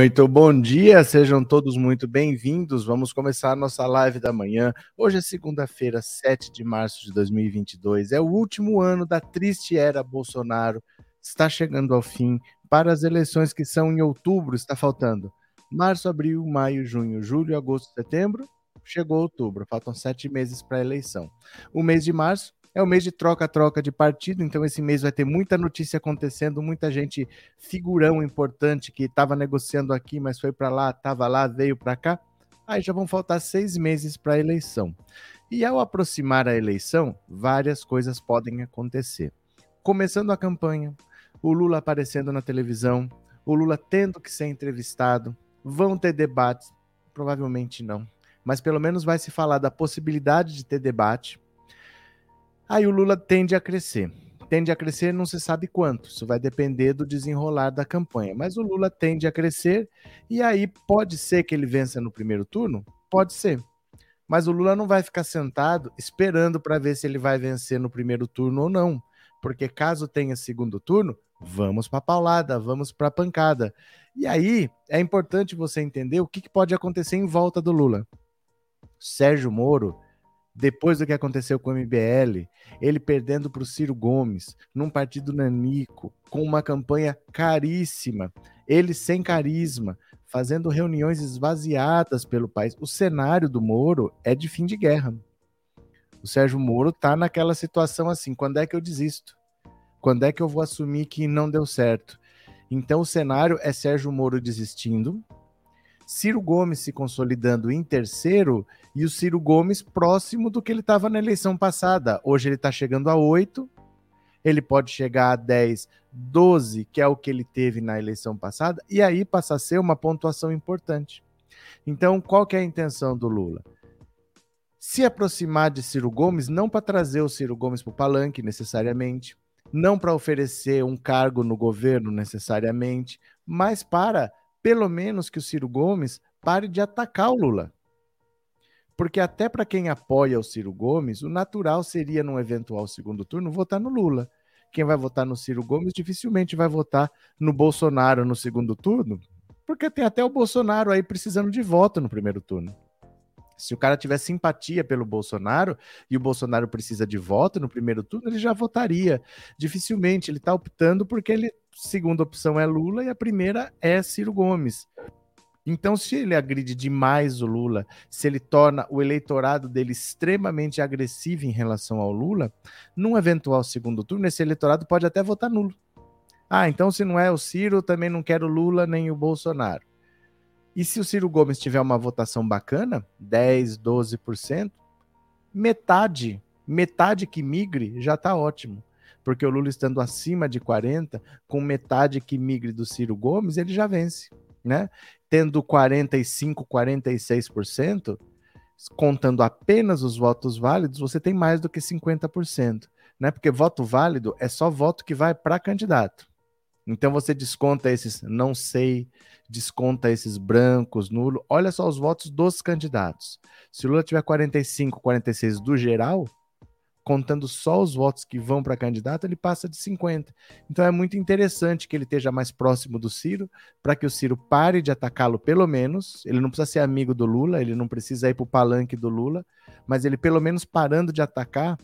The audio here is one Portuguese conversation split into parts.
Muito bom dia, sejam todos muito bem-vindos. Vamos começar nossa live da manhã. Hoje é segunda-feira, 7 de março de 2022. É o último ano da triste era Bolsonaro. Está chegando ao fim para as eleições que são em outubro. Está faltando março, abril, maio, junho, julho, agosto, setembro. Chegou outubro, faltam sete meses para a eleição. O mês de março é o mês de troca-troca de partido, então esse mês vai ter muita notícia acontecendo, muita gente figurão importante que estava negociando aqui, mas foi para lá, estava lá, veio para cá. Aí já vão faltar seis meses para a eleição. E ao aproximar a eleição, várias coisas podem acontecer. Começando a campanha, o Lula aparecendo na televisão, o Lula tendo que ser entrevistado, vão ter debates? Provavelmente não. Mas pelo menos vai se falar da possibilidade de ter debate Aí o Lula tende a crescer. Tende a crescer, não se sabe quanto. Isso vai depender do desenrolar da campanha. Mas o Lula tende a crescer e aí pode ser que ele vença no primeiro turno? Pode ser. Mas o Lula não vai ficar sentado esperando para ver se ele vai vencer no primeiro turno ou não. Porque caso tenha segundo turno, vamos para a paulada, vamos para a pancada. E aí é importante você entender o que, que pode acontecer em volta do Lula. Sérgio Moro depois do que aconteceu com o MBL, ele perdendo para o Ciro Gomes, num partido nanico, com uma campanha caríssima, ele sem carisma, fazendo reuniões esvaziadas pelo país. O cenário do Moro é de fim de guerra. O Sérgio Moro tá naquela situação assim: quando é que eu desisto? Quando é que eu vou assumir que não deu certo? Então o cenário é Sérgio Moro desistindo, Ciro Gomes se consolidando em terceiro e o Ciro Gomes próximo do que ele estava na eleição passada. Hoje ele está chegando a 8, ele pode chegar a 10, 12, que é o que ele teve na eleição passada, e aí passa a ser uma pontuação importante. Então, qual que é a intenção do Lula? Se aproximar de Ciro Gomes, não para trazer o Ciro Gomes para o palanque necessariamente, não para oferecer um cargo no governo necessariamente, mas para pelo menos que o Ciro Gomes pare de atacar o Lula. Porque até para quem apoia o Ciro Gomes, o natural seria, num eventual segundo turno, votar no Lula. Quem vai votar no Ciro Gomes dificilmente vai votar no Bolsonaro no segundo turno, porque tem até o Bolsonaro aí precisando de voto no primeiro turno. Se o cara tiver simpatia pelo Bolsonaro e o Bolsonaro precisa de voto no primeiro turno, ele já votaria. Dificilmente ele está optando porque ele segunda opção é Lula e a primeira é Ciro Gomes. Então, se ele agride demais o Lula, se ele torna o eleitorado dele extremamente agressivo em relação ao Lula, num eventual segundo turno, esse eleitorado pode até votar nulo. Ah, então se não é o Ciro, também não quero o Lula nem o Bolsonaro. E se o Ciro Gomes tiver uma votação bacana, 10, 12%, metade, metade que migre já está ótimo. Porque o Lula estando acima de 40, com metade que migre do Ciro Gomes, ele já vence, né? Tendo 45, 46%, contando apenas os votos válidos, você tem mais do que 50%, né? Porque voto válido é só voto que vai para candidato. Então você desconta esses não sei, desconta esses brancos, nulo. Olha só os votos dos candidatos. Se o Lula tiver 45, 46 do geral, contando só os votos que vão para candidato, ele passa de 50. Então é muito interessante que ele esteja mais próximo do Ciro, para que o Ciro pare de atacá-lo, pelo menos. Ele não precisa ser amigo do Lula, ele não precisa ir para o palanque do Lula, mas ele, pelo menos, parando de atacar,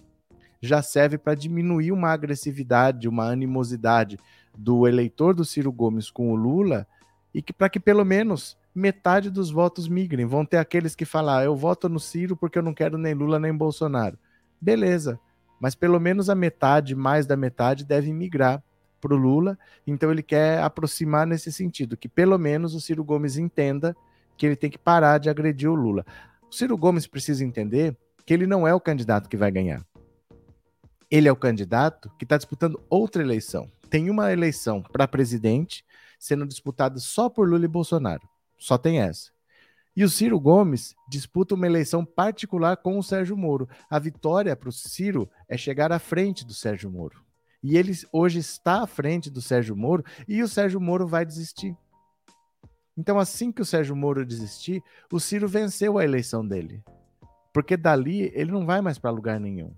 já serve para diminuir uma agressividade, uma animosidade do eleitor do Ciro Gomes com o Lula e que para que pelo menos metade dos votos migrem. Vão ter aqueles que falar, ah, eu voto no Ciro porque eu não quero nem Lula nem Bolsonaro. Beleza, mas pelo menos a metade, mais da metade, deve migrar para o Lula. Então ele quer aproximar nesse sentido, que pelo menos o Ciro Gomes entenda que ele tem que parar de agredir o Lula. O Ciro Gomes precisa entender que ele não é o candidato que vai ganhar. Ele é o candidato que está disputando outra eleição tem uma eleição para presidente sendo disputada só por Lula e Bolsonaro. Só tem essa. E o Ciro Gomes disputa uma eleição particular com o Sérgio Moro. A vitória para o Ciro é chegar à frente do Sérgio Moro. E ele hoje está à frente do Sérgio Moro e o Sérgio Moro vai desistir. Então, assim que o Sérgio Moro desistir, o Ciro venceu a eleição dele. Porque dali ele não vai mais para lugar nenhum.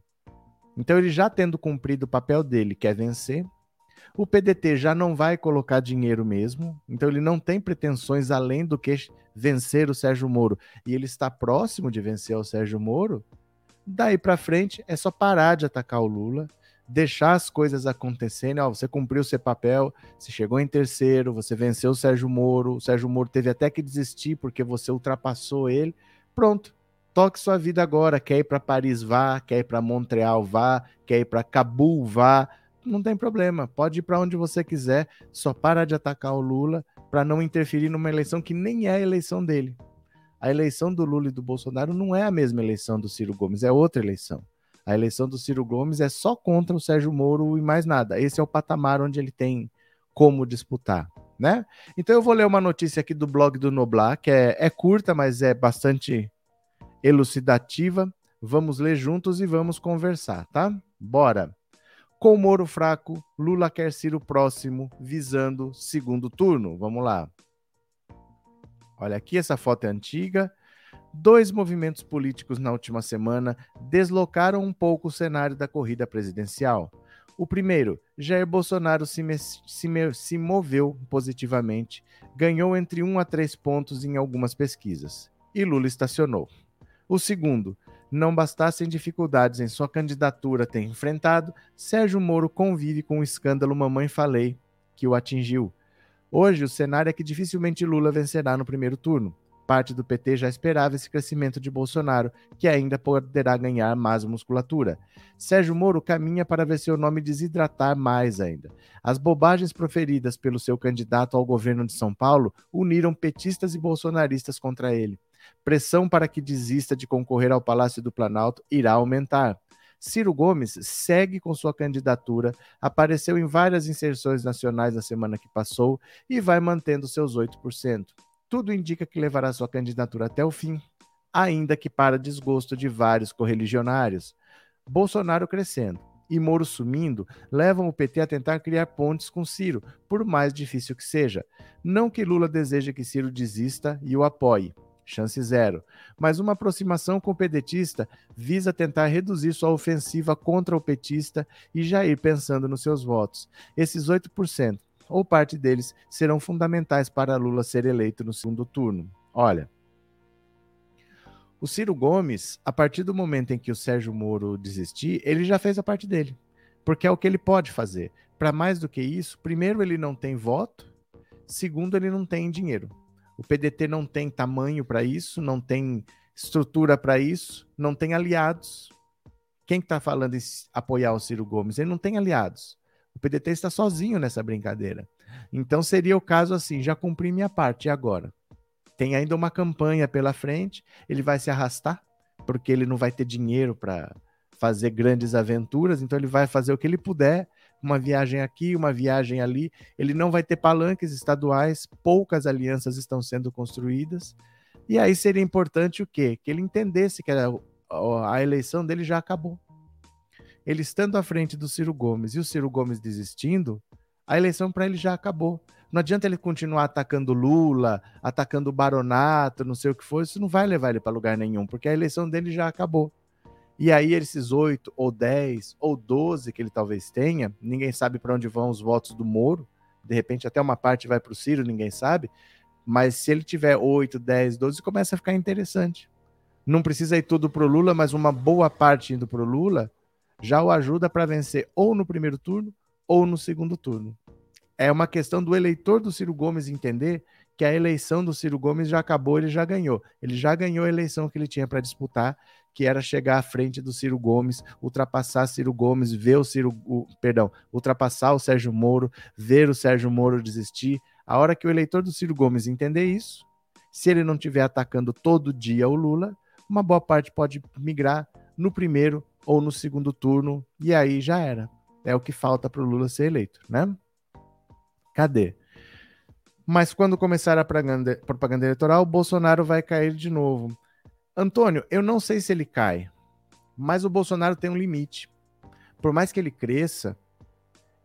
Então, ele já tendo cumprido o papel dele, que é vencer, O PDT já não vai colocar dinheiro mesmo, então ele não tem pretensões além do que vencer o Sérgio Moro. E ele está próximo de vencer o Sérgio Moro. Daí para frente é só parar de atacar o Lula, deixar as coisas acontecerem. Ó, você cumpriu seu papel, você chegou em terceiro, você venceu o Sérgio Moro. O Sérgio Moro teve até que desistir porque você ultrapassou ele. Pronto, toque sua vida agora. Quer ir para Paris, vá. Quer ir para Montreal, vá. Quer ir para Cabul, vá não tem problema, pode ir para onde você quiser, só para de atacar o Lula para não interferir numa eleição que nem é a eleição dele. A eleição do Lula e do Bolsonaro não é a mesma eleição do Ciro Gomes, é outra eleição. A eleição do Ciro Gomes é só contra o Sérgio Moro e mais nada. Esse é o patamar onde ele tem como disputar, né? Então eu vou ler uma notícia aqui do blog do Noblar, que é, é curta, mas é bastante elucidativa. Vamos ler juntos e vamos conversar, tá? Bora! Com Moro fraco, Lula quer Ciro próximo, visando segundo turno. Vamos lá. Olha aqui, essa foto é antiga. Dois movimentos políticos na última semana deslocaram um pouco o cenário da corrida presidencial. O primeiro, Jair Bolsonaro se, se, se moveu positivamente, ganhou entre 1 a 3 pontos em algumas pesquisas. E Lula estacionou. O segundo, não bastassem dificuldades em sua candidatura ter enfrentado, Sérgio Moro convive com o escândalo Mamãe Falei, que o atingiu. Hoje, o cenário é que dificilmente Lula vencerá no primeiro turno. Parte do PT já esperava esse crescimento de Bolsonaro, que ainda poderá ganhar mais musculatura. Sérgio Moro caminha para ver seu nome desidratar mais ainda. As bobagens proferidas pelo seu candidato ao governo de São Paulo uniram petistas e bolsonaristas contra ele pressão para que desista de concorrer ao Palácio do Planalto irá aumentar. Ciro Gomes segue com sua candidatura, apareceu em várias inserções nacionais na semana que passou e vai mantendo seus 8%. Tudo indica que levará sua candidatura até o fim, ainda que para desgosto de vários correligionários. Bolsonaro crescendo e Moro sumindo levam o PT a tentar criar pontes com Ciro, por mais difícil que seja. Não que Lula deseje que Ciro desista e o apoie chance zero. Mas uma aproximação com o pedetista visa tentar reduzir sua ofensiva contra o petista e já ir pensando nos seus votos. Esses 8%, ou parte deles, serão fundamentais para Lula ser eleito no segundo turno. Olha, o Ciro Gomes, a partir do momento em que o Sérgio Moro desistir, ele já fez a parte dele, porque é o que ele pode fazer. Para mais do que isso, primeiro, ele não tem voto, segundo, ele não tem dinheiro. O PDT não tem tamanho para isso, não tem estrutura para isso, não tem aliados. Quem está falando em apoiar o Ciro Gomes? Ele não tem aliados. O PDT está sozinho nessa brincadeira. Então seria o caso assim: já cumpri minha parte, e agora? Tem ainda uma campanha pela frente, ele vai se arrastar, porque ele não vai ter dinheiro para fazer grandes aventuras, então ele vai fazer o que ele puder uma viagem aqui, uma viagem ali. Ele não vai ter palanques estaduais, poucas alianças estão sendo construídas. E aí seria importante o quê? Que ele entendesse que a, a eleição dele já acabou. Ele estando à frente do Ciro Gomes e o Ciro Gomes desistindo, a eleição para ele já acabou. Não adianta ele continuar atacando Lula, atacando o Baronato, não sei o que for, isso não vai levar ele para lugar nenhum, porque a eleição dele já acabou. E aí, esses oito, ou dez, ou doze que ele talvez tenha, ninguém sabe para onde vão os votos do Moro. De repente, até uma parte vai para o Ciro, ninguém sabe. Mas se ele tiver oito, dez, doze, começa a ficar interessante. Não precisa ir tudo para o Lula, mas uma boa parte indo para o Lula já o ajuda para vencer ou no primeiro turno ou no segundo turno. É uma questão do eleitor do Ciro Gomes entender que a eleição do Ciro Gomes já acabou, ele já ganhou. Ele já ganhou a eleição que ele tinha para disputar que era chegar à frente do Ciro Gomes, ultrapassar Ciro Gomes, ver o Ciro, o, perdão, ultrapassar o Sérgio Moro, ver o Sérgio Moro desistir. A hora que o eleitor do Ciro Gomes entender isso, se ele não estiver atacando todo dia o Lula, uma boa parte pode migrar no primeiro ou no segundo turno e aí já era. É o que falta para o Lula ser eleito, né? Cadê? Mas quando começar a propaganda, eleitoral, Bolsonaro vai cair de novo. Antônio, eu não sei se ele cai, mas o Bolsonaro tem um limite. Por mais que ele cresça,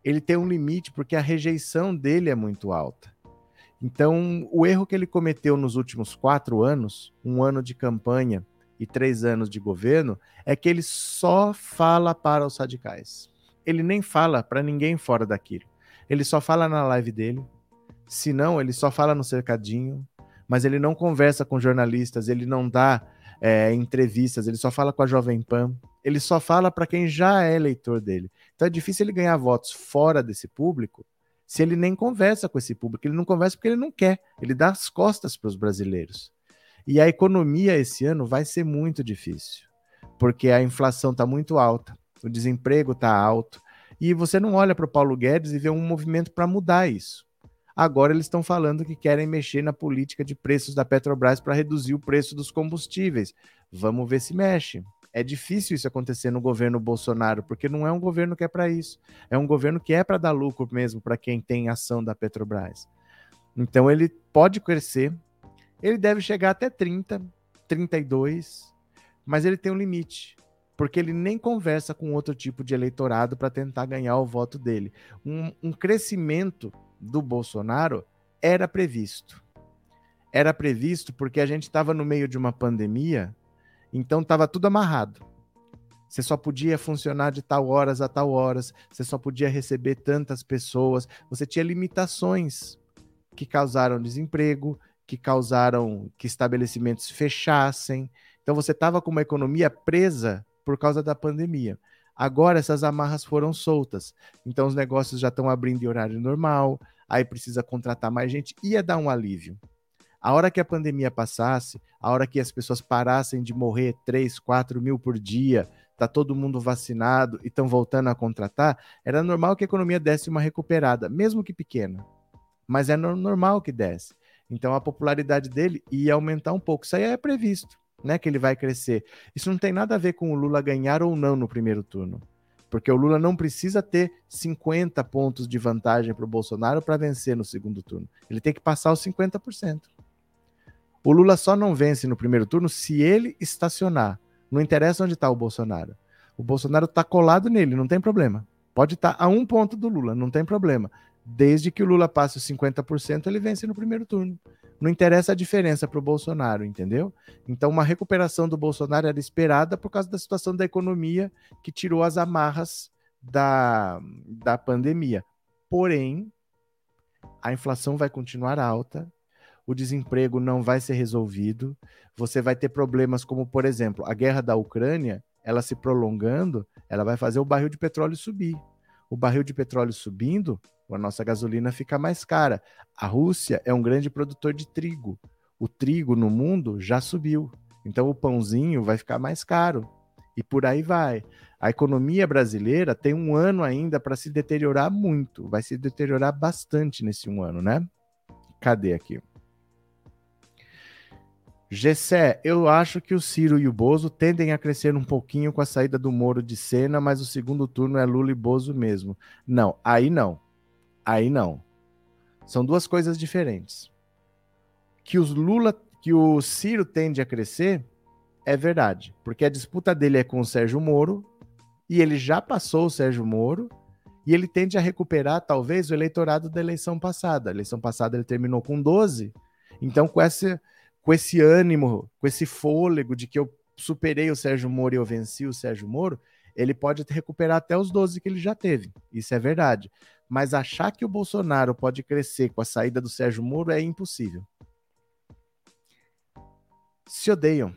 ele tem um limite porque a rejeição dele é muito alta. Então, o erro que ele cometeu nos últimos quatro anos, um ano de campanha e três anos de governo, é que ele só fala para os radicais. Ele nem fala para ninguém fora daquilo. ele só fala na live dele. Se não, ele só fala no cercadinho, mas ele não conversa com jornalistas, ele não dá é, entrevistas, ele só fala com a Jovem Pan, ele só fala para quem já é eleitor dele. Então é difícil ele ganhar votos fora desse público se ele nem conversa com esse público. Ele não conversa porque ele não quer, ele dá as costas para os brasileiros. E a economia esse ano vai ser muito difícil, porque a inflação está muito alta, o desemprego está alto, e você não olha para o Paulo Guedes e vê um movimento para mudar isso. Agora eles estão falando que querem mexer na política de preços da Petrobras para reduzir o preço dos combustíveis. Vamos ver se mexe. É difícil isso acontecer no governo Bolsonaro, porque não é um governo que é para isso. É um governo que é para dar lucro mesmo para quem tem ação da Petrobras. Então ele pode crescer, ele deve chegar até 30, 32, mas ele tem um limite porque ele nem conversa com outro tipo de eleitorado para tentar ganhar o voto dele. Um, um, crescimento do Bolsonaro era previsto. Era previsto porque a gente estava no meio de uma pandemia, então estava tudo amarrado. Você só podia funcionar de tal horas a tal horas, você só podia receber tantas pessoas, você tinha limitações que causaram desemprego, que causaram que estabelecimentos fechassem. Então você estava com uma economia presa por causa da pandemia. Agora essas amarras foram soltas, então os negócios já estão abrindo em horário normal, aí precisa contratar mais gente, ia dar um alívio. A hora que a pandemia passasse, a hora que as pessoas parassem de morrer 3, 4 mil por dia, tá todo mundo vacinado e estão voltando a contratar, era normal que a economia desse uma recuperada, mesmo que pequena. Mas é normal que desse. Então a popularidade dele ia aumentar um pouco. Isso aí é previsto né, que ele vai crescer. Isso não tem nada a ver com o Lula ganhar ou não no primeiro turno. Porque o Lula não precisa ter 50 pontos de vantagem para o Bolsonaro para vencer no segundo turno. Ele tem que passar os 50%. O Lula só não vence no primeiro turno se ele estacionar. Não interessa onde está o Bolsonaro. O Bolsonaro está colado nele, não tem problema. Pode estar tá a um ponto do Lula, não tem problema. Desde que o Lula passe os 50%, ele vence no primeiro turno. Não interessa a diferença para o Bolsonaro, entendeu? Então, uma recuperação do Bolsonaro era esperada por causa da situação da economia que tirou as amarras da, da pandemia. Porém, a inflação vai continuar alta, o desemprego não vai ser resolvido, você vai ter problemas como, por exemplo, a guerra da Ucrânia, ela se prolongando, ela vai fazer o barril de petróleo subir. O barril de petróleo subindo, a nossa gasolina fica mais cara. A Rússia é um grande produtor de trigo. O trigo no mundo já subiu. Então o pãozinho vai ficar mais caro. E por aí vai. A economia brasileira tem um ano ainda para se deteriorar muito. Vai se deteriorar bastante nesse um ano, né? Cadê aqui? Gessé, eu acho que o Ciro e o Bozo tendem a crescer um pouquinho com a saída do Moro de cena, mas o segundo turno é Lula e Bozo mesmo. Não, aí não. Aí não. São duas coisas diferentes. Que os Lula, que o Ciro tende a crescer, é verdade, porque a disputa dele é com o Sérgio Moro e ele já passou o Sérgio Moro e ele tende a recuperar talvez o eleitorado da eleição passada. A eleição passada ele terminou com 12. Então com esse com esse ânimo, com esse fôlego de que eu superei o Sérgio Moro e eu venci o Sérgio Moro, ele pode recuperar até os 12 que ele já teve. Isso é verdade. Mas achar que o Bolsonaro pode crescer com a saída do Sérgio Moro é impossível. Se odeiam.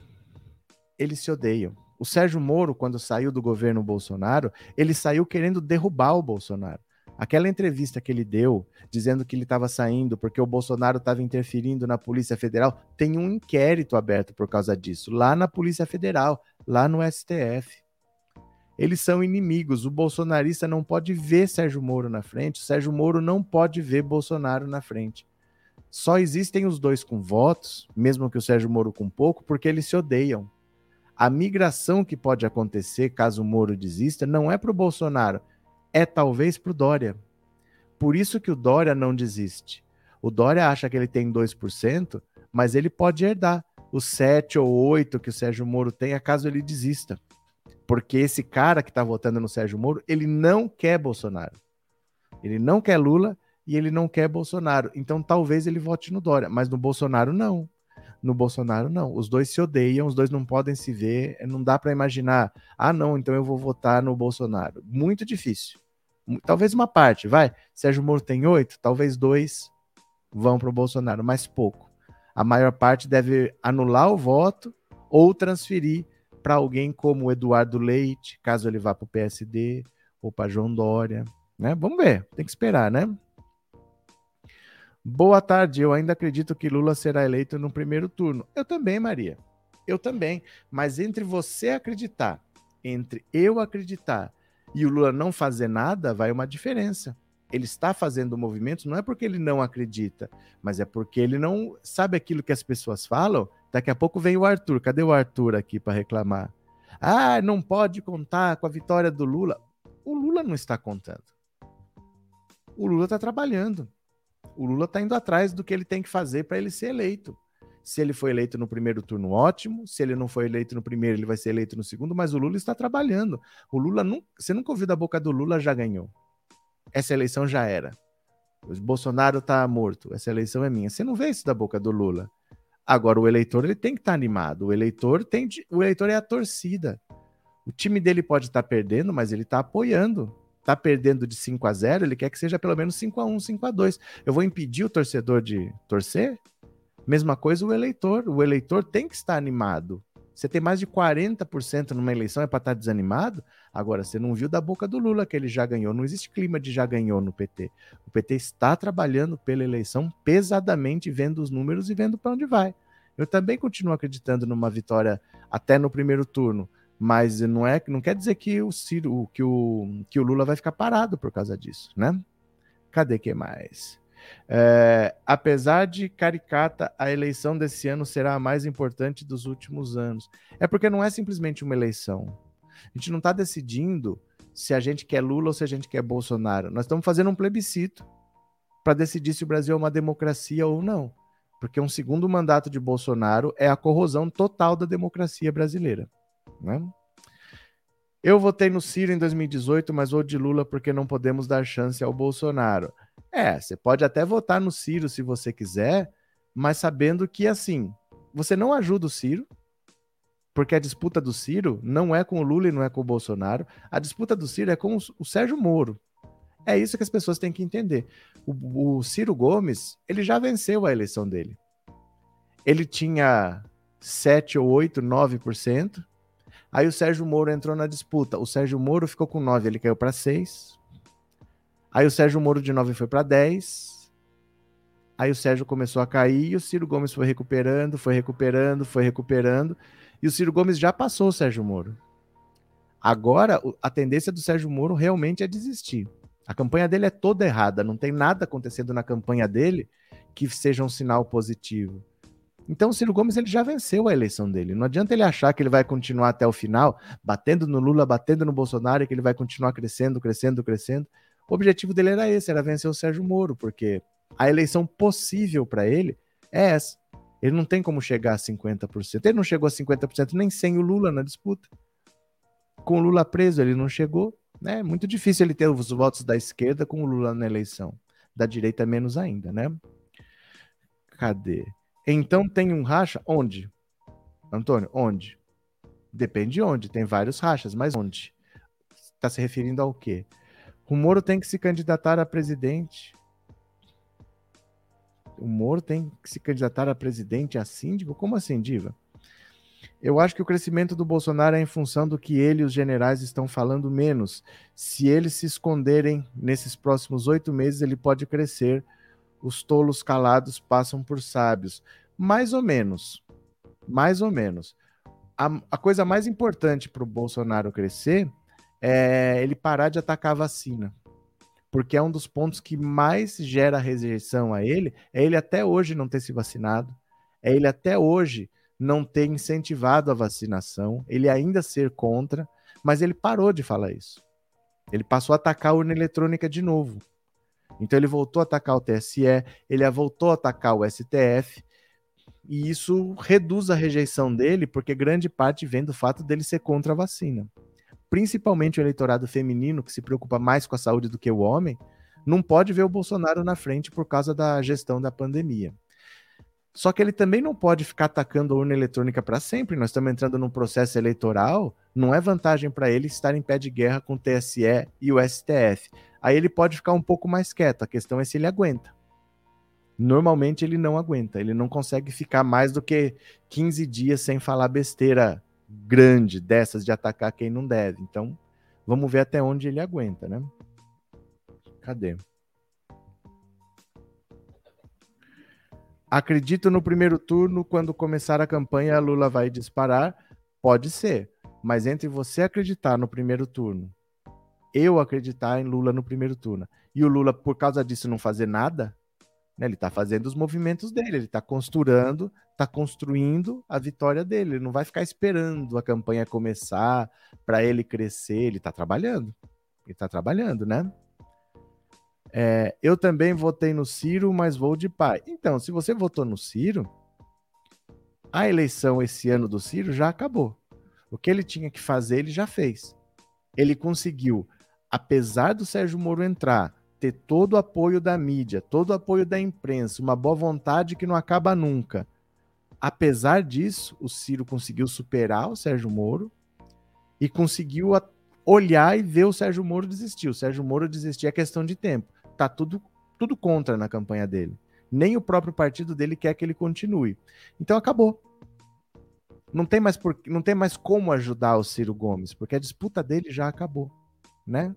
Eles se odeiam. O Sérgio Moro, quando saiu do governo Bolsonaro, ele saiu querendo derrubar o Bolsonaro. Aquela entrevista que ele deu, dizendo que ele estava saindo porque o Bolsonaro estava interferindo na Polícia Federal, tem um inquérito aberto por causa disso, lá na Polícia Federal, lá no STF eles são inimigos. O bolsonarista não pode ver Sérgio Moro na frente, o Sérgio Moro não pode ver Bolsonaro na frente. Só existem os dois com votos, mesmo que o Sérgio Moro com pouco, porque eles se odeiam. A migração que pode acontecer caso o Moro desista não é para o Bolsonaro, é talvez para o Dória. Por isso que o Dória não desiste. O Dória acha que ele tem 2%, mas ele pode herdar os 7 ou 8 que o Sérgio Moro tem, caso ele desista. Porque esse cara que está votando no Sérgio Moro, ele não quer Bolsonaro. Ele não quer Lula e ele não quer Bolsonaro. Então talvez ele vote no Dória, mas no Bolsonaro não. No Bolsonaro não. Os dois se odeiam, os dois não podem se ver. Não dá para imaginar. Ah, não, então eu vou votar no Bolsonaro. Muito difícil. talvez uma parte, vai. Sérgio Moro tem oito, talvez dois vão para o Bolsonaro, mas pouco. A maior parte deve anular o voto ou transferir para alguém como Eduardo Leite, caso ele vá para o PSD, ou para João Dória. Né? Vamos ver, tem que esperar, né? Boa tarde, eu ainda acredito que Lula será eleito no primeiro turno. Eu também, Maria. Eu também. Mas entre você acreditar, entre eu acreditar e o Lula não fazer nada, vai uma diferença. Ele está fazendo movimentos não é porque ele não acredita, mas é porque ele não sabe aquilo que as pessoas falam. Daqui a pouco vem o Arthur. Cadê o Arthur aqui para reclamar? Ah, não pode contar com a vitória do Lula. O Lula não está contando. O Lula está trabalhando. O Lula está indo atrás do que ele tem que fazer para ele ser eleito. Se ele foi eleito no primeiro turno, ótimo. Se ele não foi eleito no primeiro, ele vai ser eleito no segundo. Mas o Lula está trabalhando. O Lula, você nunca ouviu da boca do Lula, já ganhou. Essa eleição já era. O Bolsonaro está morto. Essa eleição é minha. Você não vê isso da boca do Lula. Agora, o eleitor ele tem que estar tá animado. O eleitor tem, o eleitor é a torcida. O time dele pode estar tá perdendo, mas ele está apoiando. Está perdendo de 5 a 0, ele quer que seja pelo menos 5 a 1, 5 a 2. Eu vou impedir o torcedor de torcer? Mesma coisa o eleitor. O eleitor tem que estar animado. Você tem mais de 40% numa eleição, é para estar desanimado? Agora, você não viu da boca do Lula que ele já ganhou. Não existe clima de já ganhou no PT. O PT está trabalhando pela eleição pesadamente, vendo os números e vendo para onde vai. Eu também continuo acreditando numa vitória até no primeiro turno, mas não é, não quer dizer que o Ciro, que o, que o Lula vai ficar parado por causa disso, né? Cadê que mais? É, apesar de caricata, a eleição desse ano será a mais importante dos últimos anos. É porque não é simplesmente uma eleição. A gente não está decidindo se a gente quer Lula ou se a gente quer Bolsonaro. Nós estamos fazendo um plebiscito para decidir se o Brasil é uma democracia ou não. Porque um segundo mandato de Bolsonaro é a corrosão total da democracia brasileira. Né? Eu votei no Ciro em 2018, mas vou de Lula porque não podemos dar chance ao Bolsonaro. É, você pode até votar no Ciro se você quiser, mas sabendo que, assim, você não ajuda o Ciro, porque a disputa do Ciro não é com o Lula e não é com o Bolsonaro. A disputa do Ciro é com o Sérgio Moro. É isso que as pessoas têm que entender. O, o Ciro Gomes, ele já venceu a eleição dele. Ele tinha 7 ou 8, 9%. Aí o Sérgio Moro entrou na disputa. O Sérgio Moro ficou com 9, ele caiu para 6. Aí o Sérgio Moro de 9 foi para 10. Aí o Sérgio começou a cair e o Ciro Gomes foi recuperando, foi recuperando, foi recuperando. E o Ciro Gomes já passou o Sérgio Moro. Agora, a tendência do Sérgio Moro realmente é desistir. A campanha dele é toda errada, não tem nada acontecendo na campanha dele que seja um sinal positivo. Então o Ciro Gomes ele já venceu a eleição dele. Não adianta ele achar que ele vai continuar até o final, batendo no Lula, batendo no Bolsonaro, que ele vai continuar crescendo, crescendo, crescendo. O objetivo dele era esse, era vencer o Sérgio Moro, porque a eleição possível para ele é essa. Ele não tem como chegar a 50%. Ele não chegou a 50% nem sem o Lula na disputa. Com o Lula preso, ele não chegou. Né? É muito difícil ele ter os votos da esquerda com o Lula na eleição. Da direita, menos ainda, né? Cadê? Então tem um racha onde? Antônio, onde? Depende de onde. Tem vários rachas, mas onde? Está se referindo ao quê? O Moro tem que se candidatar a presidente. O Moro tem que se candidatar a presidente, a síndico? Como assim, Diva? Eu acho que o crescimento do Bolsonaro é em função do que ele e os generais estão falando menos. Se eles se esconderem nesses próximos oito meses, ele pode crescer. Os tolos calados passam por sábios. Mais ou menos. Mais ou menos. A, a coisa mais importante para o Bolsonaro crescer é ele parar de atacar a vacina. Porque é um dos pontos que mais gera rejeição a ele, é ele até hoje não ter se vacinado, é ele até hoje não ter incentivado a vacinação, ele ainda ser contra, mas ele parou de falar isso. Ele passou a atacar a urna eletrônica de novo. Então ele voltou a atacar o TSE, ele voltou a atacar o STF, e isso reduz a rejeição dele, porque grande parte vem do fato dele ser contra a vacina principalmente o eleitorado feminino, que se preocupa mais com a saúde do que o homem, não pode ver o Bolsonaro na frente por causa da gestão da pandemia. Só que ele também não pode ficar atacando a urna eletrônica para sempre. Nós estamos entrando num processo eleitoral, não é vantagem para ele estar em pé de guerra com o TSE e o STF. Aí ele pode ficar um pouco mais quieto. A questão é se ele aguenta. Normalmente ele não aguenta, ele não consegue ficar mais do que 15 dias sem falar besteira grande dessas de atacar quem não deve. Então, vamos ver até onde ele aguenta, né? Cadê? Acredito no primeiro turno, quando começar a campanha, a Lula vai disparar. Pode ser. Mas entre você acreditar no primeiro turno, eu acreditar em Lula no primeiro turno, e o Lula, por causa disso, não fazer nada, né? ele está fazendo os movimentos dele, ele está costurando, está construindo a vitória dele. Ele não vai ficar esperando a campanha começar para ele crescer. Ele está trabalhando. Ele está trabalhando, né? É, eu também votei no Ciro, mas vou de pai. Então, se você votou no Ciro, a eleição esse ano do Ciro já acabou. O que ele tinha que fazer, ele já fez. Ele conseguiu, apesar do Sérgio Moro entrar, ter todo o apoio da mídia, todo o apoio da imprensa, uma boa vontade que não acaba nunca. Apesar disso, o Ciro conseguiu superar o Sérgio Moro e conseguiu olhar e ver o Sérgio Moro desistir. O Sérgio Moro desistir é questão de tempo. Tá tudo, tudo contra na campanha dele. Nem o próprio partido dele quer que ele continue. Então acabou. Não tem mais, por, não tem mais como ajudar o Ciro Gomes, porque a disputa dele já acabou, né?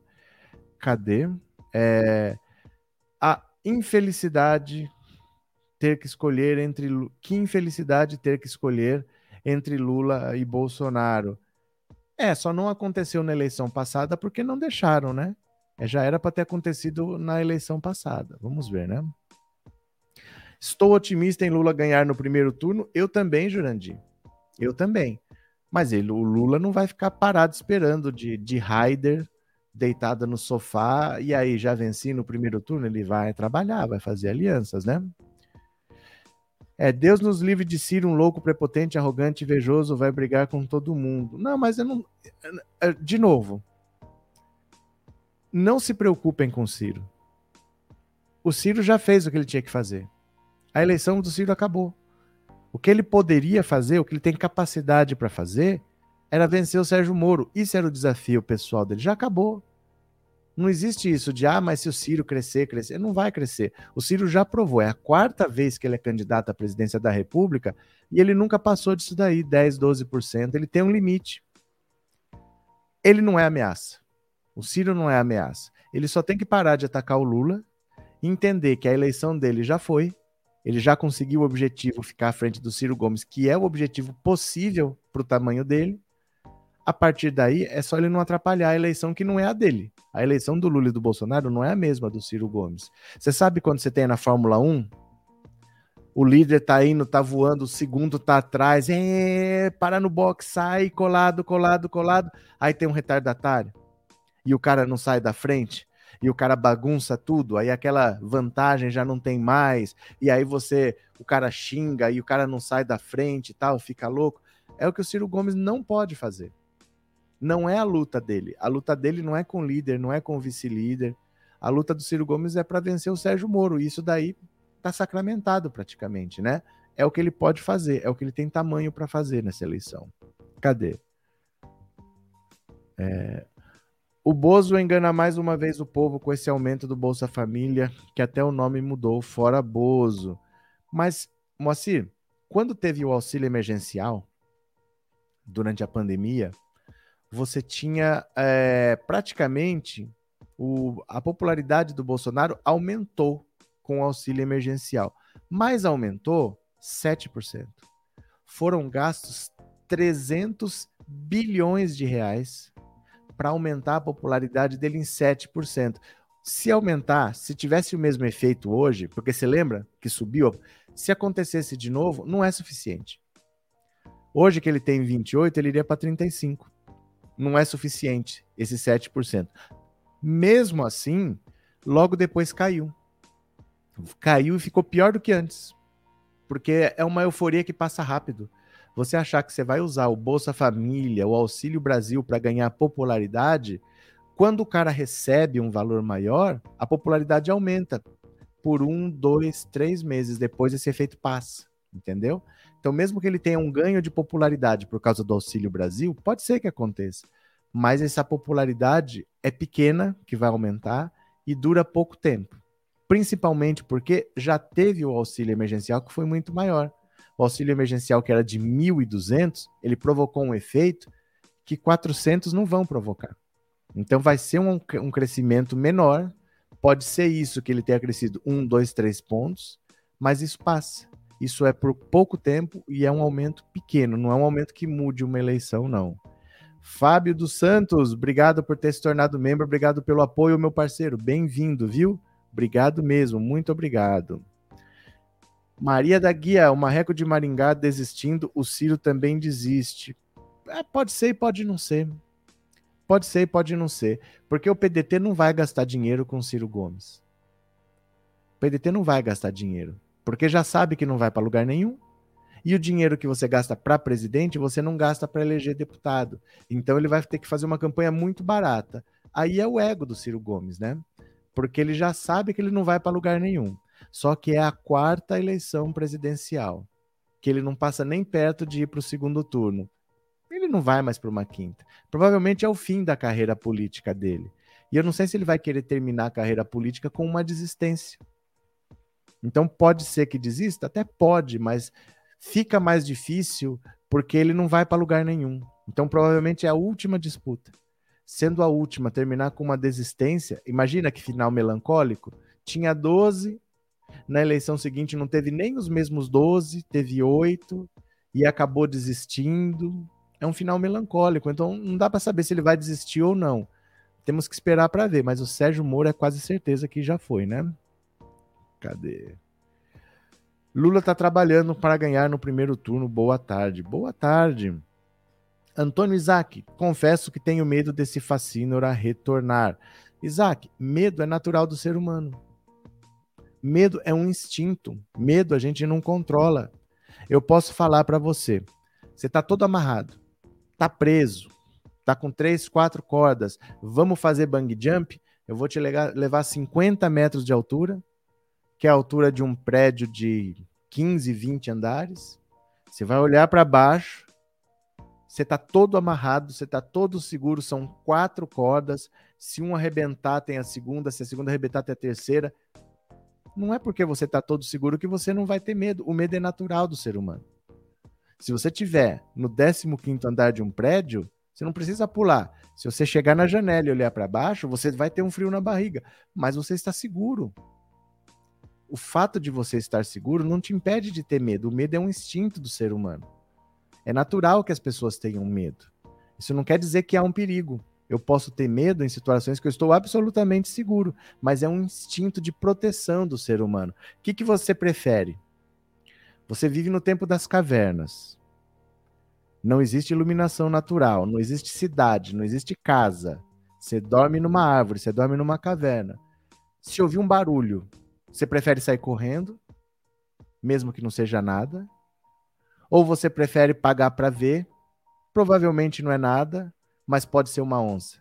Cadê? É, a infelicidade ter que escolher entre. Que infelicidade ter que escolher entre Lula e Bolsonaro. É, só não aconteceu na eleição passada porque não deixaram, né? É, já era para ter acontecido na eleição passada. Vamos ver, né? Estou otimista em Lula ganhar no primeiro turno. Eu também, Jurandir. Eu também. Mas ele, o Lula não vai ficar parado esperando de, de Raider deitada no sofá e aí já venci no primeiro turno. Ele vai trabalhar, vai fazer alianças, né? É, Deus nos livre de Ciro, um louco, prepotente, arrogante, invejoso, vai brigar com todo mundo. Não, mas eu não. É, de novo, não se preocupem com Ciro. O Ciro já fez o que ele tinha que fazer. A eleição do Ciro acabou. O que ele poderia fazer, o que ele tem capacidade para fazer, era vencer o Sérgio Moro. Isso era o desafio pessoal dele. Já acabou. Não existe isso de, ah, mas se o Ciro crescer, crescer. Não vai crescer. O Ciro já provou. É a quarta vez que ele é candidato à presidência da República e ele nunca passou disso daí, 10, 12%. Ele tem um limite. Ele não é ameaça. O Ciro não é ameaça. Ele só tem que parar de atacar o Lula, entender que a eleição dele já foi, ele já conseguiu o objetivo ficar à frente do Ciro Gomes, que é o objetivo possível para o tamanho dele. A partir daí, é só ele não atrapalhar a eleição que não é a dele. A eleição do Lula e do Bolsonaro não é a mesma do Ciro Gomes. Você sabe quando você tem na Fórmula 1? O líder tá indo, tá voando, o segundo tá atrás, é, para no box, sai, colado, colado, colado. Aí tem um retardatário e o cara não sai da frente e o cara bagunça tudo, aí aquela vantagem já não tem mais, e aí você, o cara xinga e o cara não sai da frente e tal, fica louco. É o que o Ciro Gomes não pode fazer. Não é a luta dele. A luta dele não é com o líder, não é com o vice-líder. A luta do Ciro Gomes é para vencer o Sérgio Moro. E isso daí tá sacramentado praticamente, né? É o que ele pode fazer, é o que ele tem tamanho para fazer nessa eleição. Cadê? É, o Bozo engana mais uma vez o povo com esse aumento do Bolsa Família, que até o nome mudou, fora Bozo. Mas, Moacir, quando teve o auxílio emergencial, durante a pandemia, você tinha é, praticamente o, a popularidade do Bolsonaro aumentou com o auxílio emergencial, mas aumentou 7%. Foram gastos 300 bilhões de reais para aumentar a popularidade dele em 7%. Se aumentar, se tivesse o mesmo efeito hoje, porque você lembra que subiu, se acontecesse de novo, não é suficiente. Hoje que ele tem 28, ele iria para 35. Não é suficiente esse 7%. Mesmo assim, logo depois caiu. Caiu e ficou pior do que antes. Porque é uma euforia que passa rápido você achar que você vai usar o Bolsa Família, o Auxílio Brasil para ganhar popularidade, quando o cara recebe um valor maior, a popularidade aumenta por um, dois, três meses depois esse efeito passa, entendeu? Então, mesmo que ele tenha um ganho de popularidade por causa do Auxílio Brasil, pode ser que aconteça, mas essa popularidade é pequena, que vai aumentar, e dura pouco tempo. Principalmente porque já teve o auxílio emergencial que foi muito maior. O auxílio emergencial que era de 1.200, ele provocou um efeito que 400 não vão provocar. Então vai ser um, um crescimento menor. Pode ser isso que ele tenha crescido um, dois, três pontos, mas isso passa. Isso é por pouco tempo e é um aumento pequeno, não é um aumento que mude uma eleição, não. Fábio dos Santos, obrigado por ter se tornado membro, obrigado pelo apoio, meu parceiro. Bem-vindo, viu? Obrigado mesmo, muito obrigado. Maria da Guia, o Marreco de Maringá desistindo, o Ciro também desiste. É, pode ser e pode não ser. Pode ser e pode não ser. Porque o PDT não vai gastar dinheiro com o Ciro Gomes. O PDT não vai gastar dinheiro porque já sabe que não vai para lugar nenhum. E o dinheiro que você gasta para presidente, você não gasta para eleger deputado. Então ele vai ter que fazer uma campanha muito barata. Aí é o ego do Ciro Gomes, né? Porque ele já sabe que ele não vai para lugar nenhum. Só que é a quarta eleição presidencial, que ele não passa nem perto de ir para o segundo turno. Ele não vai mais para uma quinta. Provavelmente é o fim da carreira política dele. E eu não sei se ele vai querer terminar a carreira política com uma desistência. Então pode ser que desista? Até pode, mas fica mais difícil porque ele não vai para lugar nenhum. Então provavelmente é a última disputa. Sendo a última, terminar com uma desistência, imagina que final melancólico. Tinha 12, na eleição seguinte não teve nem os mesmos 12, teve 8 e acabou desistindo. É um final melancólico, então não dá para saber se ele vai desistir ou não. Temos que esperar para ver, mas o Sérgio Moro é quase certeza que já foi, né? Cadê? Lula está trabalhando para ganhar no primeiro turno. Boa tarde. Boa tarde. Antônio Isaac, confesso que tenho medo desse fascínio a retornar. Isaac, medo é natural do ser humano. Medo é um instinto. Medo a gente não controla. Eu posso falar para você. Você está todo amarrado, está preso, está com três, quatro cordas. Vamos fazer bang jump? Eu vou te levar 50 metros de altura que é a altura de um prédio de 15, 20 andares. Você vai olhar para baixo, você está todo amarrado, você está todo seguro, são quatro cordas. Se um arrebentar, tem a segunda, se a segunda arrebentar, tem a terceira. Não é porque você está todo seguro que você não vai ter medo. O medo é natural do ser humano. Se você tiver no 15 andar de um prédio, você não precisa pular. Se você chegar na janela e olhar para baixo, você vai ter um frio na barriga, mas você está seguro o fato de você estar seguro não te impede de ter medo. O medo é um instinto do ser humano. É natural que as pessoas tenham medo. Isso não quer dizer que há um perigo. Eu posso ter medo em situações que eu estou absolutamente seguro, mas é um instinto de proteção do ser humano. O que, que você prefere? Você vive no tempo das cavernas. Não existe iluminação natural, não existe cidade, não existe casa. Você dorme numa árvore, você dorme numa caverna. Se ouvir um barulho, você prefere sair correndo, mesmo que não seja nada? Ou você prefere pagar para ver? Provavelmente não é nada, mas pode ser uma onça.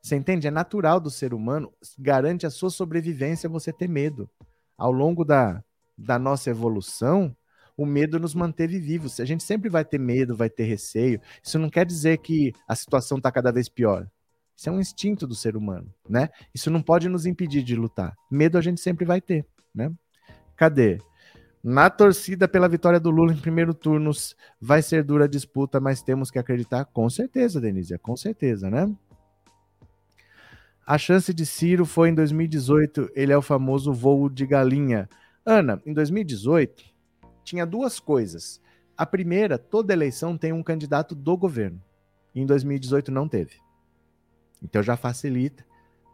Você entende? É natural do ser humano, garante a sua sobrevivência você ter medo. Ao longo da, da nossa evolução, o medo nos manteve vivos. A gente sempre vai ter medo, vai ter receio. Isso não quer dizer que a situação está cada vez pior. Isso é um instinto do ser humano, né? Isso não pode nos impedir de lutar. Medo a gente sempre vai ter, né? Cadê? Na torcida pela vitória do Lula em primeiro turno, vai ser dura a disputa, mas temos que acreditar. Com certeza, Denise, com certeza, né? A chance de Ciro foi em 2018, ele é o famoso voo de galinha. Ana, em 2018, tinha duas coisas. A primeira, toda eleição tem um candidato do governo. Em 2018 não teve. Então já facilita,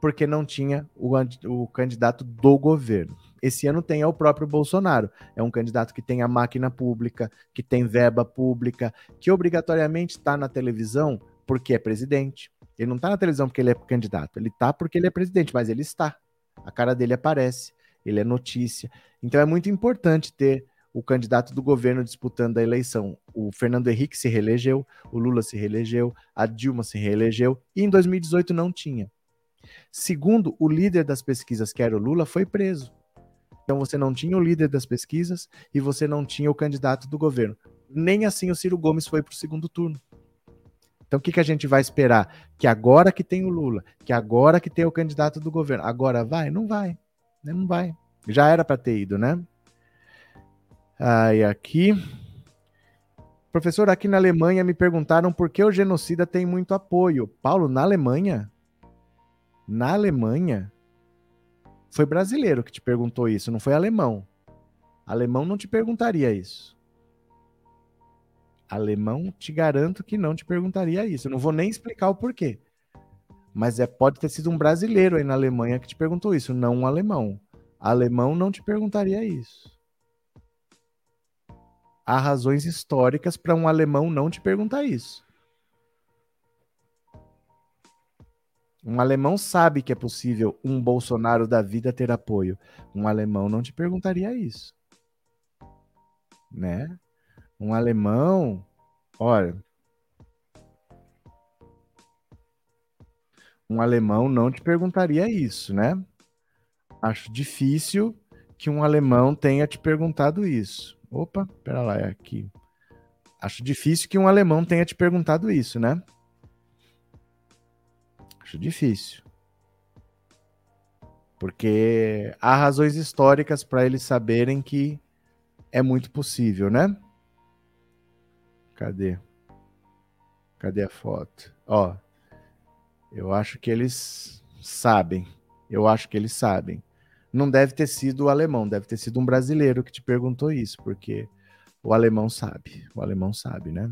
porque não tinha o, o candidato do governo. Esse ano tem é o próprio Bolsonaro. É um candidato que tem a máquina pública, que tem verba pública, que obrigatoriamente está na televisão porque é presidente. Ele não está na televisão porque ele é candidato, ele está porque ele é presidente, mas ele está. A cara dele aparece, ele é notícia. Então é muito importante ter o candidato do governo disputando a eleição. O Fernando Henrique se reelegeu, o Lula se reelegeu, a Dilma se reelegeu e em 2018 não tinha. Segundo, o líder das pesquisas, que era o Lula, foi preso. Então você não tinha o líder das pesquisas e você não tinha o candidato do governo. Nem assim o Ciro Gomes foi para o segundo turno. Então o que, que a gente vai esperar? Que agora que tem o Lula, que agora que tem o candidato do governo, agora vai? Não vai. Né? Não vai. Já era para ter ido, né? Aí aqui. Professor, aqui na Alemanha me perguntaram por que o genocida tem muito apoio. Paulo, na Alemanha? Na Alemanha? Foi brasileiro que te perguntou isso, não foi alemão. Alemão não te perguntaria isso. Alemão, te garanto que não te perguntaria isso. Eu não vou nem explicar o porquê. Mas é, pode ter sido um brasileiro aí na Alemanha que te perguntou isso, não um alemão. Alemão não te perguntaria isso. Há razões históricas para um alemão não te perguntar isso. Um alemão sabe que é possível um Bolsonaro da vida ter apoio. Um alemão não te perguntaria isso. Né? Um alemão, olha, um alemão não te perguntaria isso, né? Acho difícil que um alemão tenha te perguntado isso. Opa, pera lá, é aqui. Acho difícil que um alemão tenha te perguntado isso, né? Acho difícil. Porque há razões históricas para eles saberem que é muito possível, né? Cadê? Cadê a foto? Ó, eu acho que eles sabem. Eu acho que eles sabem não deve ter sido o alemão, deve ter sido um brasileiro que te perguntou isso, porque o alemão sabe, o alemão sabe, né?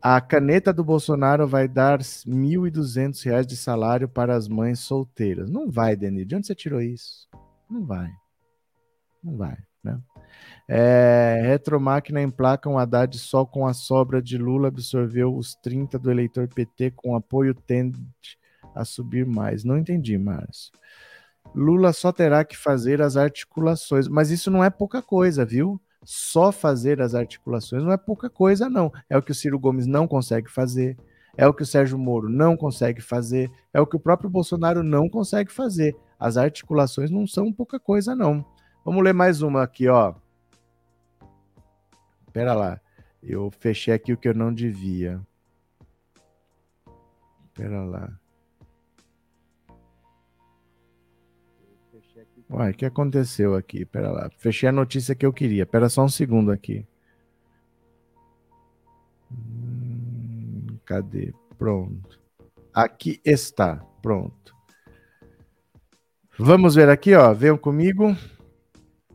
A caneta do Bolsonaro vai dar R$ 1.200 de salário para as mães solteiras. Não vai, Denis. De onde você tirou isso? Não vai. Não vai, né? É, retromáquina emplaca um Haddad só com a sobra de Lula absorveu os 30 do eleitor PT com apoio tende a subir mais. Não entendi, Márcio. Lula só terá que fazer as articulações. Mas isso não é pouca coisa, viu? Só fazer as articulações não é pouca coisa, não. É o que o Ciro Gomes não consegue fazer, é o que o Sérgio Moro não consegue fazer, é o que o próprio Bolsonaro não consegue fazer. As articulações não são pouca coisa, não. Vamos ler mais uma aqui, ó. Pera lá. Eu fechei aqui o que eu não devia. Pera lá. Uai, o que aconteceu aqui? Pera lá. Fechei a notícia que eu queria. Pera só um segundo aqui. Hum, cadê? Pronto. Aqui está. Pronto. Vamos ver aqui, ó. Venham comigo.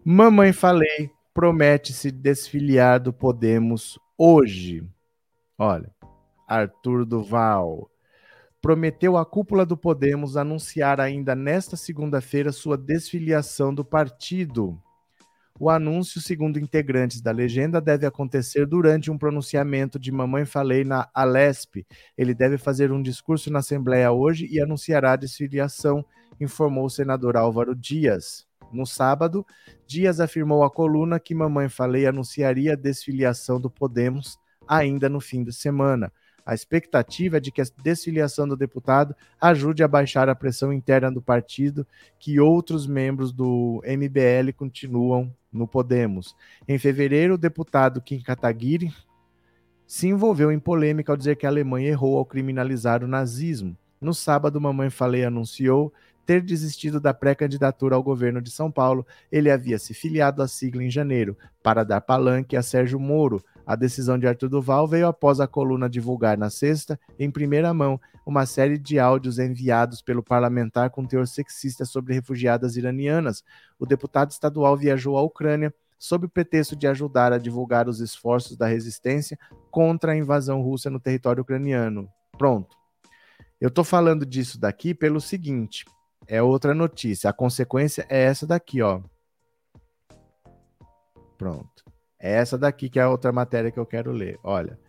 Mamãe falei, promete se desfiliar do Podemos hoje. Olha, Arthur Duval, prometeu à cúpula do Podemos anunciar ainda nesta segunda-feira sua desfiliação do partido. O anúncio, segundo integrantes da legenda, deve acontecer durante um pronunciamento de Mamãe Falei na Alesp. Ele deve fazer um discurso na Assembleia hoje e anunciará a desfiliação, informou o senador Álvaro Dias. No sábado, Dias afirmou à coluna que Mamãe Falei anunciaria a desfiliação do Podemos ainda no fim de semana. A expectativa é de que a desfiliação do deputado ajude a baixar a pressão interna do partido, que outros membros do MBL continuam no Podemos. Em fevereiro, o deputado Kim Kataguiri se envolveu em polêmica ao dizer que a Alemanha errou ao criminalizar o nazismo. No sábado, Mamãe Falei anunciou ter desistido da pré-candidatura ao governo de São Paulo. Ele havia se filiado à sigla em janeiro para dar palanque a Sérgio Moro, a decisão de Arthur Duval veio após a coluna divulgar na sexta, em primeira mão, uma série de áudios enviados pelo parlamentar com teor sexista sobre refugiadas iranianas. O deputado estadual viajou à Ucrânia sob o pretexto de ajudar a divulgar os esforços da resistência contra a invasão russa no território ucraniano. Pronto. Eu estou falando disso daqui pelo seguinte: é outra notícia. A consequência é essa daqui, ó. Pronto. É essa daqui que é a outra matéria que eu quero ler. Olha.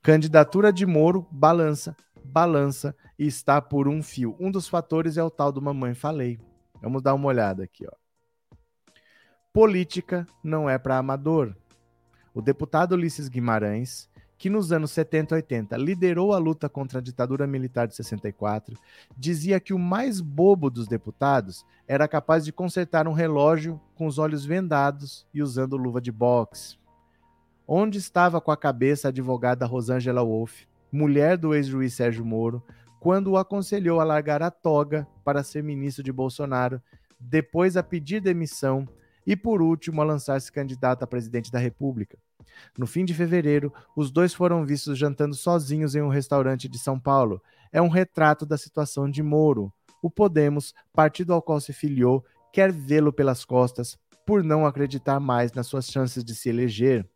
Candidatura de Moro balança, balança e está por um fio. Um dos fatores é o tal do mamãe falei. Vamos dar uma olhada aqui, ó. Política não é para amador. O deputado Ulisses Guimarães que nos anos 70 e 80 liderou a luta contra a ditadura militar de 64, dizia que o mais bobo dos deputados era capaz de consertar um relógio com os olhos vendados e usando luva de boxe. Onde estava com a cabeça a advogada Rosângela Wolff, mulher do ex-juiz Sérgio Moro, quando o aconselhou a largar a toga para ser ministro de Bolsonaro, depois a pedir demissão e, por último, a lançar-se candidato a presidente da República. No fim de fevereiro, os dois foram vistos jantando sozinhos em um restaurante de São Paulo. É um retrato da situação de Moro. O Podemos, partido ao qual se filiou, quer vê-lo pelas costas por não acreditar mais nas suas chances de se eleger.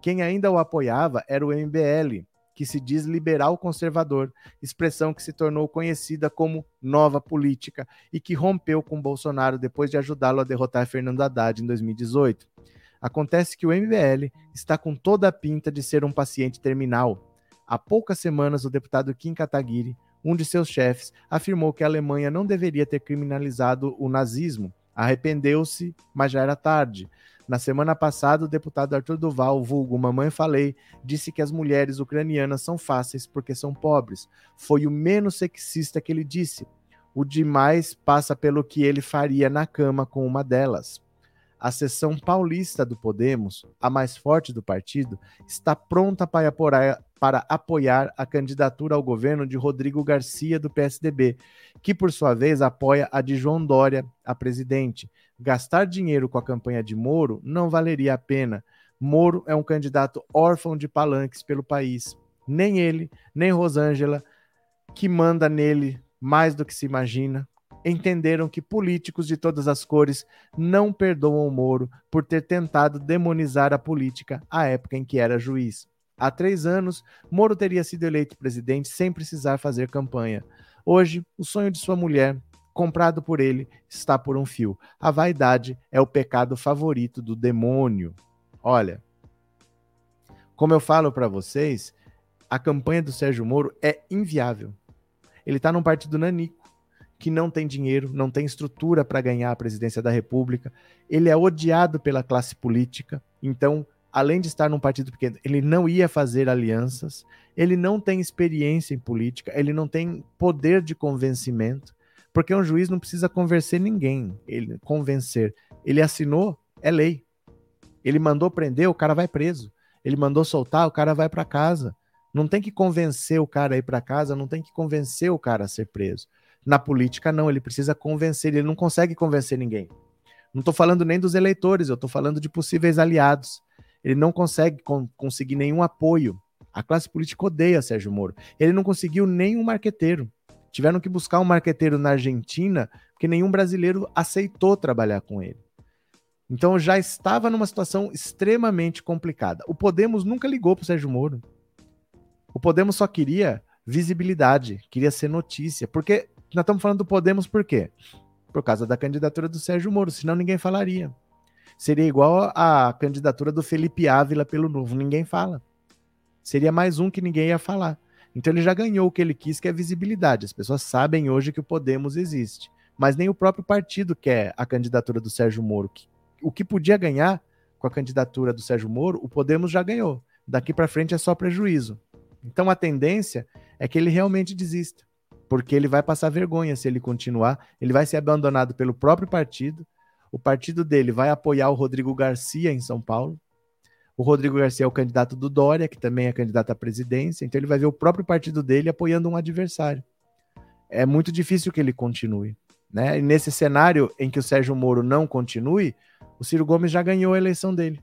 Quem ainda o apoiava era o MBL, que se diz liberal conservador, expressão que se tornou conhecida como nova política e que rompeu com Bolsonaro depois de ajudá-lo a derrotar Fernando Haddad em 2018. Acontece que o MBL está com toda a pinta de ser um paciente terminal. Há poucas semanas, o deputado Kim Kataguiri, um de seus chefes, afirmou que a Alemanha não deveria ter criminalizado o nazismo. Arrependeu-se, mas já era tarde. Na semana passada, o deputado Arthur Duval, vulgo Mamãe Falei, disse que as mulheres ucranianas são fáceis porque são pobres. Foi o menos sexista que ele disse. O demais passa pelo que ele faria na cama com uma delas. A seção paulista do Podemos, a mais forte do partido, está pronta para apoiar, para apoiar a candidatura ao governo de Rodrigo Garcia, do PSDB, que, por sua vez, apoia a de João Dória, a presidente. Gastar dinheiro com a campanha de Moro não valeria a pena. Moro é um candidato órfão de palanques pelo país. Nem ele, nem Rosângela, que manda nele mais do que se imagina, entenderam que políticos de todas as cores não perdoam Moro por ter tentado demonizar a política à época em que era juiz. Há três anos, Moro teria sido eleito presidente sem precisar fazer campanha. Hoje, o sonho de sua mulher, comprado por ele, está por um fio. A vaidade é o pecado favorito do demônio. Olha, como eu falo para vocês, a campanha do Sérgio Moro é inviável. Ele está num partido nanico que não tem dinheiro, não tem estrutura para ganhar a presidência da República. Ele é odiado pela classe política. Então, além de estar num partido pequeno, ele não ia fazer alianças. Ele não tem experiência em política. Ele não tem poder de convencimento, porque um juiz não precisa convencer ninguém. Ele convencer. Ele assinou, é lei. Ele mandou prender, o cara vai preso. Ele mandou soltar, o cara vai para casa. Não tem que convencer o cara a ir para casa, não tem que convencer o cara a ser preso. Na política, não, ele precisa convencer, ele não consegue convencer ninguém. Não estou falando nem dos eleitores, eu estou falando de possíveis aliados. Ele não consegue con conseguir nenhum apoio. A classe política odeia Sérgio Moro. Ele não conseguiu nenhum marqueteiro. Tiveram que buscar um marqueteiro na Argentina, porque nenhum brasileiro aceitou trabalhar com ele. Então já estava numa situação extremamente complicada. O Podemos nunca ligou para Sérgio Moro. O Podemos só queria visibilidade, queria ser notícia, porque nós estamos falando do Podemos por quê? Por causa da candidatura do Sérgio Moro, senão ninguém falaria. Seria igual a candidatura do Felipe Ávila pelo Novo, ninguém fala. Seria mais um que ninguém ia falar. Então ele já ganhou o que ele quis, que é visibilidade. As pessoas sabem hoje que o Podemos existe. Mas nem o próprio partido quer a candidatura do Sérgio Moro. O que podia ganhar com a candidatura do Sérgio Moro, o Podemos já ganhou. Daqui para frente é só prejuízo. Então a tendência é que ele realmente desista porque ele vai passar vergonha se ele continuar, ele vai ser abandonado pelo próprio partido. O partido dele vai apoiar o Rodrigo Garcia em São Paulo. O Rodrigo Garcia é o candidato do Dória, que também é candidato à presidência, então ele vai ver o próprio partido dele apoiando um adversário. É muito difícil que ele continue. Né? E nesse cenário em que o Sérgio Moro não continue, o Ciro Gomes já ganhou a eleição dele.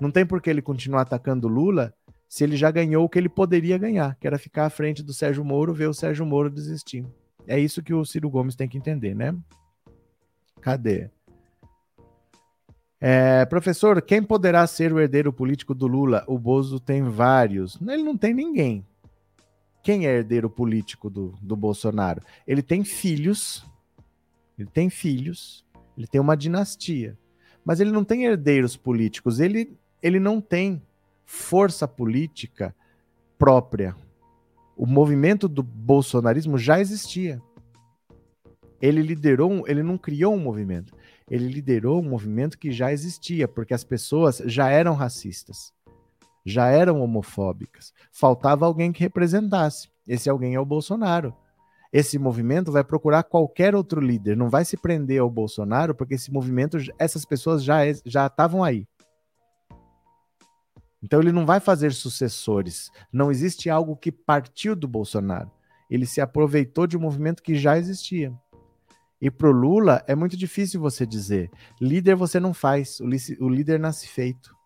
Não tem por que ele continuar atacando Lula se ele já ganhou o que ele poderia ganhar, que era ficar à frente do Sérgio Moro, ver o Sérgio Moro desistir. É isso que o Ciro Gomes tem que entender, né? Cadê? É, professor, quem poderá ser o herdeiro político do Lula? O Bozo tem vários. Ele não tem ninguém. Quem é herdeiro político do, do Bolsonaro? Ele tem filhos. Ele tem filhos. Ele tem uma dinastia. Mas ele não tem herdeiros políticos. Ele, ele não tem força política própria. O movimento do bolsonarismo já existia. Ele liderou, ele não criou um movimento. Ele liderou um movimento que já existia, porque as pessoas já eram racistas, já eram homofóbicas. Faltava alguém que representasse. Esse alguém é o Bolsonaro. Esse movimento vai procurar qualquer outro líder, não vai se prender ao Bolsonaro, porque esse movimento, essas pessoas já já estavam aí. Então ele não vai fazer sucessores. Não existe algo que partiu do Bolsonaro. Ele se aproveitou de um movimento que já existia. E pro Lula é muito difícil você dizer. Líder você não faz, o líder nasce feito.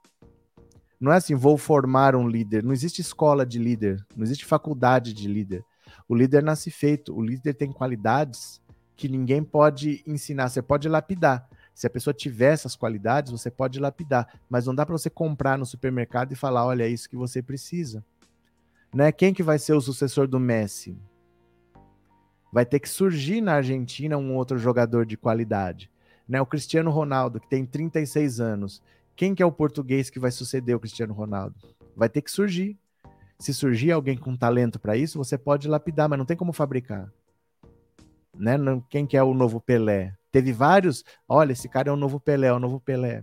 Não é assim, vou formar um líder. Não existe escola de líder, não existe faculdade de líder. O líder nasce feito, o líder tem qualidades que ninguém pode ensinar, você pode lapidar. Se a pessoa tiver essas qualidades, você pode lapidar, mas não dá para você comprar no supermercado e falar, olha, é isso que você precisa. Né? Quem que vai ser o sucessor do Messi? Vai ter que surgir na Argentina um outro jogador de qualidade. Né? O Cristiano Ronaldo, que tem 36 anos. Quem que é o português que vai suceder o Cristiano Ronaldo? Vai ter que surgir. Se surgir alguém com talento para isso, você pode lapidar, mas não tem como fabricar. Né? Quem que é o novo Pelé? Teve vários. Olha, esse cara é o novo Pelé, é o novo Pelé.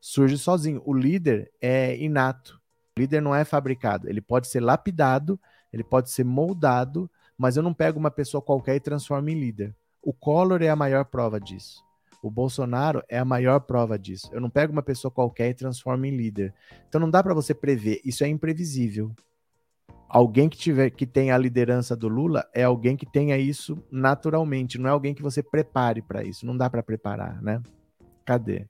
Surge sozinho. O líder é inato. O líder não é fabricado. Ele pode ser lapidado, ele pode ser moldado, mas eu não pego uma pessoa qualquer e transformo em líder. O Collor é a maior prova disso. O Bolsonaro é a maior prova disso. Eu não pego uma pessoa qualquer e transformo em líder. Então não dá para você prever. Isso é imprevisível. Alguém que tiver que tenha a liderança do Lula é alguém que tenha isso naturalmente, não é alguém que você prepare para isso. Não dá para preparar, né? Cadê?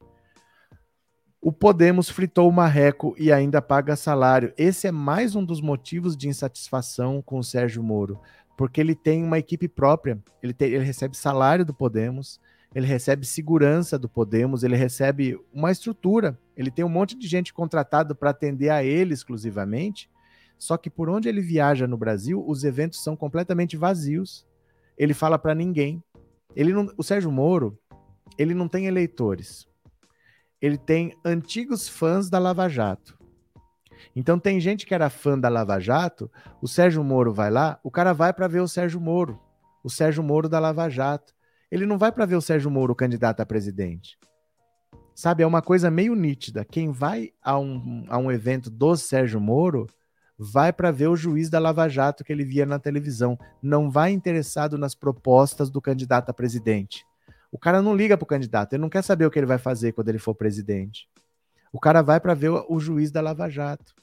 O Podemos fritou o marreco e ainda paga salário. Esse é mais um dos motivos de insatisfação com o Sérgio Moro porque ele tem uma equipe própria, ele, tem, ele recebe salário do Podemos, ele recebe segurança do Podemos, ele recebe uma estrutura, ele tem um monte de gente contratada para atender a ele exclusivamente. Só que por onde ele viaja no Brasil, os eventos são completamente vazios. Ele fala para ninguém. Ele não, o Sérgio Moro, ele não tem eleitores. Ele tem antigos fãs da Lava Jato. Então tem gente que era fã da Lava Jato, o Sérgio Moro vai lá, o cara vai para ver o Sérgio Moro, o Sérgio Moro da Lava Jato. Ele não vai para ver o Sérgio Moro candidato a presidente. Sabe, é uma coisa meio nítida. Quem vai a um, a um evento do Sérgio Moro vai para ver o juiz da Lava Jato que ele via na televisão. Não vai interessado nas propostas do candidato a presidente. O cara não liga pro candidato, ele não quer saber o que ele vai fazer quando ele for presidente. O cara vai para ver o, juiz da Lava Jato.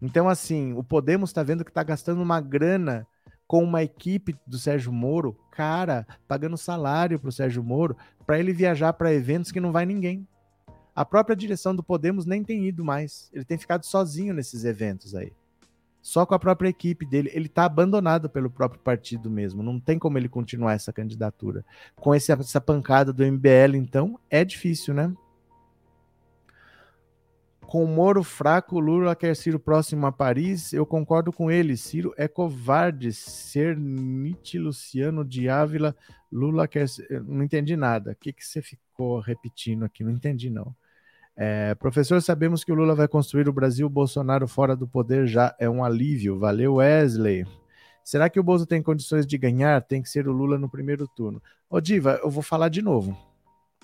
Então, assim, o Podemos está vendo que está gastando uma grana com uma equipe do Sérgio Moro, cara, pagando salário para o Sérgio Moro, para ele viajar para eventos que não vai ninguém. A própria direção do Podemos nem tem ido mais. Ele tem ficado sozinho nesses eventos aí. Só com a própria equipe dele. Ele está abandonado pelo próprio partido mesmo. Não tem como ele continuar essa candidatura. Com esse, essa pancada do MBL, então, é difícil, né? Com Moro fraco, Lula quer Ciro próximo a Paris. Eu concordo com ele. Ciro é covarde. Ser Nietzsche, Luciano de Ávila, Lula quer. Não entendi nada. O que, que você ficou repetindo aqui? Não entendi, não. É, professor, sabemos que o Lula vai construir o Brasil, Bolsonaro fora do poder já é um alívio. Valeu, Wesley. Será que o Bolsonaro tem condições de ganhar? Tem que ser o Lula no primeiro turno. Ô, Diva, eu vou falar de novo.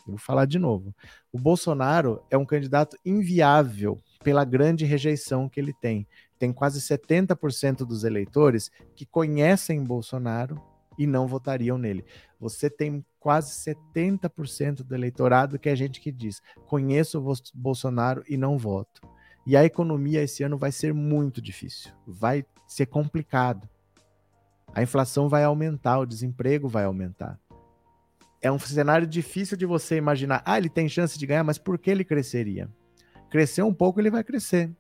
Eu vou falar de novo. O Bolsonaro é um candidato inviável pela grande rejeição que ele tem. Tem quase 70% dos eleitores que conhecem Bolsonaro e não votariam nele. Você tem quase 70% do eleitorado que é gente que diz: conheço o Bolsonaro e não voto. E a economia esse ano vai ser muito difícil, vai ser complicado. A inflação vai aumentar, o desemprego vai aumentar é um cenário difícil de você imaginar. Ah, ele tem chance de ganhar, mas por que ele cresceria? Crescer um pouco, ele vai crescer.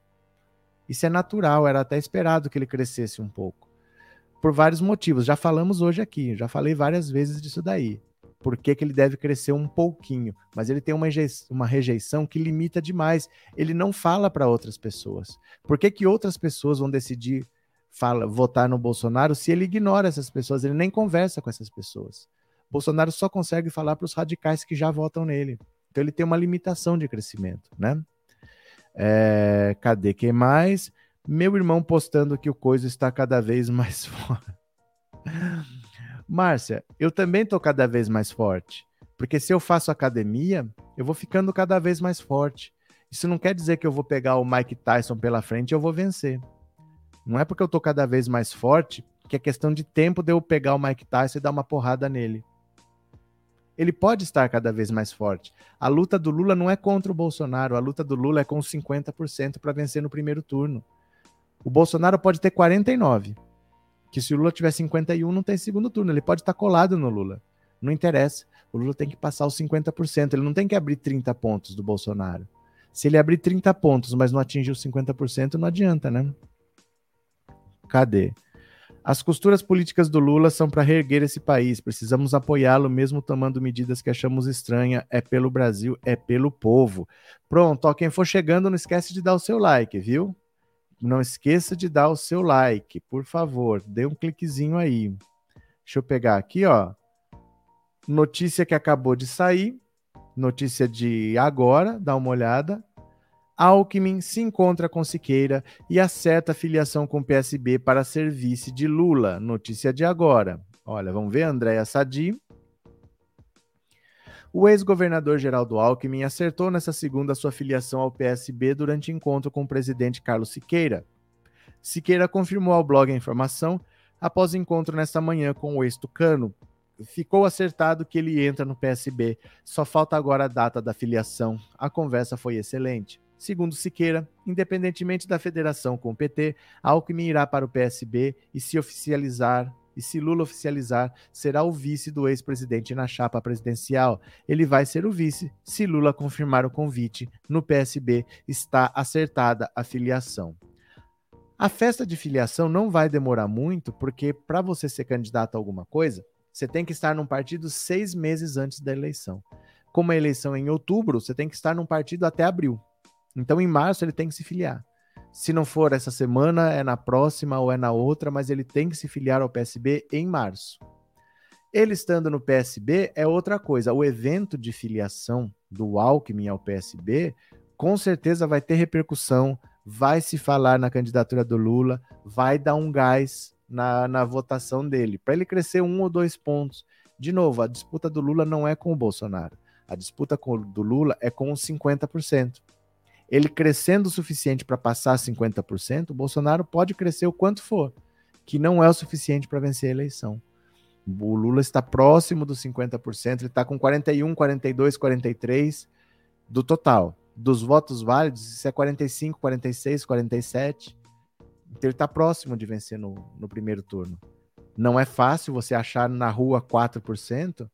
Isso é natural, era até esperado que ele crescesse um pouco. Por vários motivos. Já falamos hoje aqui, já falei várias vezes disso daí. Por que, que ele deve crescer um pouquinho? Mas ele tem uma, uma rejeição que limita demais. Ele não fala para outras pessoas. Por que, que outras pessoas vão decidir fala, votar no Bolsonaro se ele ignora essas pessoas? Ele nem conversa com essas pessoas. Bolsonaro só consegue falar para os radicais que já votam nele. Então ele tem uma limitação de crescimento, né? É, cadê quem mais? Meu irmão postando que o coisa está cada vez mais forte. Márcia, eu também estou cada vez mais forte. Porque se eu faço academia, eu vou ficando cada vez mais forte. Isso não quer dizer que eu vou pegar o Mike Tyson pela frente e eu vou vencer. Não é porque eu estou cada vez mais forte que é questão de tempo de eu pegar o Mike Tyson e dar uma porrada nele ele pode estar cada vez mais forte. A luta do Lula não é contra o Bolsonaro, a luta do Lula é com 50% para vencer no primeiro turno. O Bolsonaro pode ter 49, que se o Lula tiver 51 não tem segundo turno, ele pode estar colado no Lula. Não interessa. O Lula tem que passar os 50%, ele não tem que abrir 30 pontos do Bolsonaro. Se ele abrir 30 pontos, mas não atingir os 50%, não adianta, né? Cadê? As costuras políticas do Lula são para reerguer esse país. Precisamos apoiá-lo, mesmo tomando medidas que achamos estranha. É pelo Brasil, é pelo povo. Pronto, ó, quem for chegando, não esquece de dar o seu like, viu? Não esqueça de dar o seu like, por favor. Dê um cliquezinho aí. Deixa eu pegar aqui, ó. Notícia que acabou de sair. Notícia de agora, dá uma olhada. Alckmin se encontra com Siqueira e acerta filiação com PSB para ser vice de Lula. Notícia de agora. Olha, vamos ver, Andréa Sadi. O ex-governador Geraldo Alckmin acertou nessa segunda sua filiação ao PSB durante encontro com o presidente Carlos Siqueira. Siqueira confirmou ao blog a informação após encontro nesta manhã com o ex-tucano. Ficou acertado que ele entra no PSB, só falta agora a data da filiação. A conversa foi excelente. Segundo Siqueira, independentemente da federação com o PT, Alckmin irá para o PSB e se oficializar e se Lula oficializar, será o vice do ex-presidente na chapa presidencial. Ele vai ser o vice se Lula confirmar o convite. No PSB está acertada a filiação. A festa de filiação não vai demorar muito, porque para você ser candidato a alguma coisa, você tem que estar num partido seis meses antes da eleição. Como a eleição é em outubro, você tem que estar num partido até abril. Então, em março, ele tem que se filiar. Se não for essa semana, é na próxima ou é na outra, mas ele tem que se filiar ao PSB em março. Ele estando no PSB é outra coisa. O evento de filiação do Alckmin ao PSB com certeza vai ter repercussão, vai se falar na candidatura do Lula, vai dar um gás na, na votação dele, para ele crescer um ou dois pontos. De novo, a disputa do Lula não é com o Bolsonaro. A disputa com, do Lula é com os 50% ele crescendo o suficiente para passar 50%, o Bolsonaro pode crescer o quanto for, que não é o suficiente para vencer a eleição. O Lula está próximo dos 50%, ele está com 41, 42, 43 do total. Dos votos válidos, isso é 45, 46, 47. Então ele está próximo de vencer no, no primeiro turno. Não é fácil você achar na rua 4%,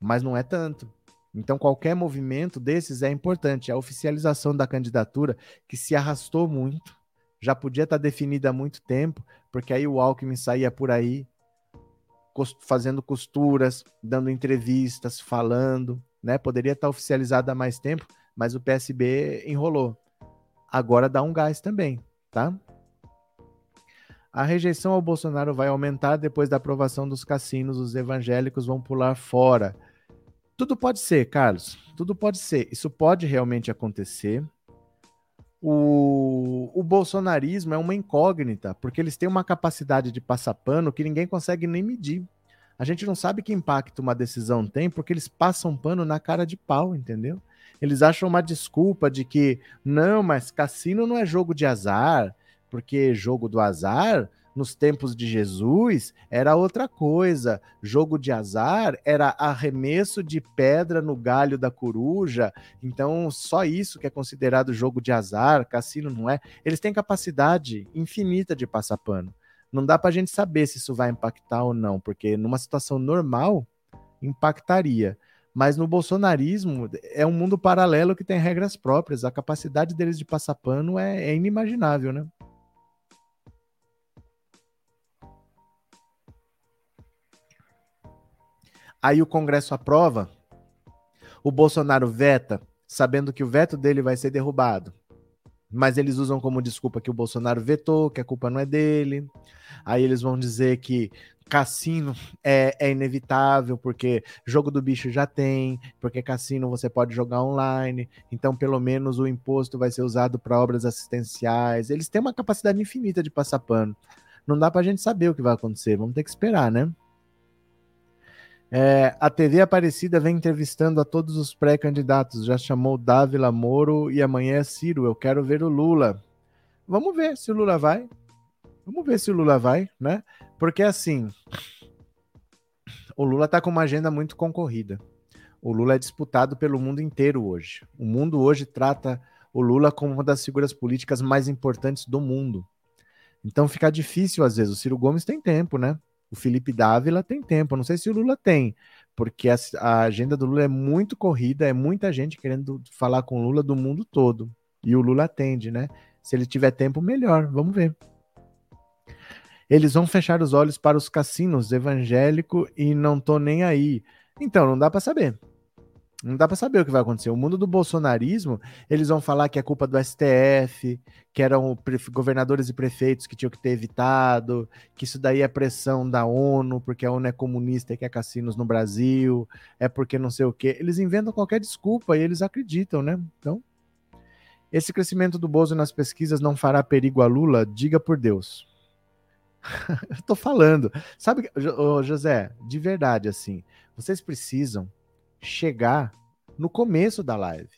mas não é tanto. Então, qualquer movimento desses é importante. A oficialização da candidatura, que se arrastou muito, já podia estar definida há muito tempo, porque aí o Alckmin saía por aí fazendo costuras, dando entrevistas, falando, né? Poderia estar oficializada há mais tempo, mas o PSB enrolou. Agora dá um gás também, tá? A rejeição ao Bolsonaro vai aumentar depois da aprovação dos cassinos, os evangélicos vão pular fora. Tudo pode ser, Carlos. Tudo pode ser. Isso pode realmente acontecer. O, o bolsonarismo é uma incógnita, porque eles têm uma capacidade de passar pano que ninguém consegue nem medir. A gente não sabe que impacto uma decisão tem, porque eles passam pano na cara de pau, entendeu? Eles acham uma desculpa de que, não, mas cassino não é jogo de azar, porque jogo do azar nos tempos de Jesus era outra coisa. Jogo de azar era arremesso de pedra no galho da coruja. Então, só isso que é considerado jogo de azar, cassino não é. Eles têm capacidade infinita de passar pano. Não dá para a gente saber se isso vai impactar ou não, porque numa situação normal impactaria. Mas no bolsonarismo é um mundo paralelo que tem regras próprias. A capacidade deles de passar pano é, é inimaginável, né? Aí o Congresso aprova, o Bolsonaro veta, sabendo que o veto dele vai ser derrubado. Mas eles usam como desculpa que o Bolsonaro vetou, que a culpa não é dele. Aí eles vão dizer que cassino é, é, inevitável, porque jogo do bicho já tem, porque cassino você pode jogar online, então pelo menos o imposto vai ser usado para obras assistenciais. Eles têm uma capacidade infinita de passar pano. Não dá para a gente saber o que vai acontecer, vamos ter que esperar, né? É, a TV Aparecida vem entrevistando a todos os pré-candidatos. Já chamou Dávila Moro e amanhã é Ciro. Eu quero ver o Lula. Vamos ver se o Lula vai. Vamos ver se o Lula vai, né? Porque assim, o Lula tá com uma agenda muito concorrida. O Lula é disputado pelo mundo inteiro hoje. O mundo hoje trata o Lula como uma das figuras políticas mais importantes do mundo. Então fica difícil às vezes. O Ciro Gomes tem tempo, né? O Felipe Dávila tem tempo. Não sei se o Lula tem, porque a, a agenda do Lula é muito corrida, é muita gente querendo falar com o Lula do mundo todo. E o Lula atende, né? Se ele tiver tempo, melhor. Vamos ver. Eles vão fechar os olhos para os cassinos evangélico e não tô nem aí. Então, não dá para saber. Não dá para saber o que vai acontecer. O mundo do bolsonarismo, eles vão falar que é culpa do STF, que eram governadores e prefeitos que tinham que ter evitado, que isso daí é pressão da ONU, porque a ONU é comunista e quer cassinos no Brasil, é porque não sei o quê. Eles inventam qualquer desculpa e eles acreditam, né? Então, esse crescimento do Bozo nas pesquisas não fará perigo a Lula? Diga por Deus. Eu tô falando. Sabe, José, de verdade, assim, vocês precisam chegar no começo da live.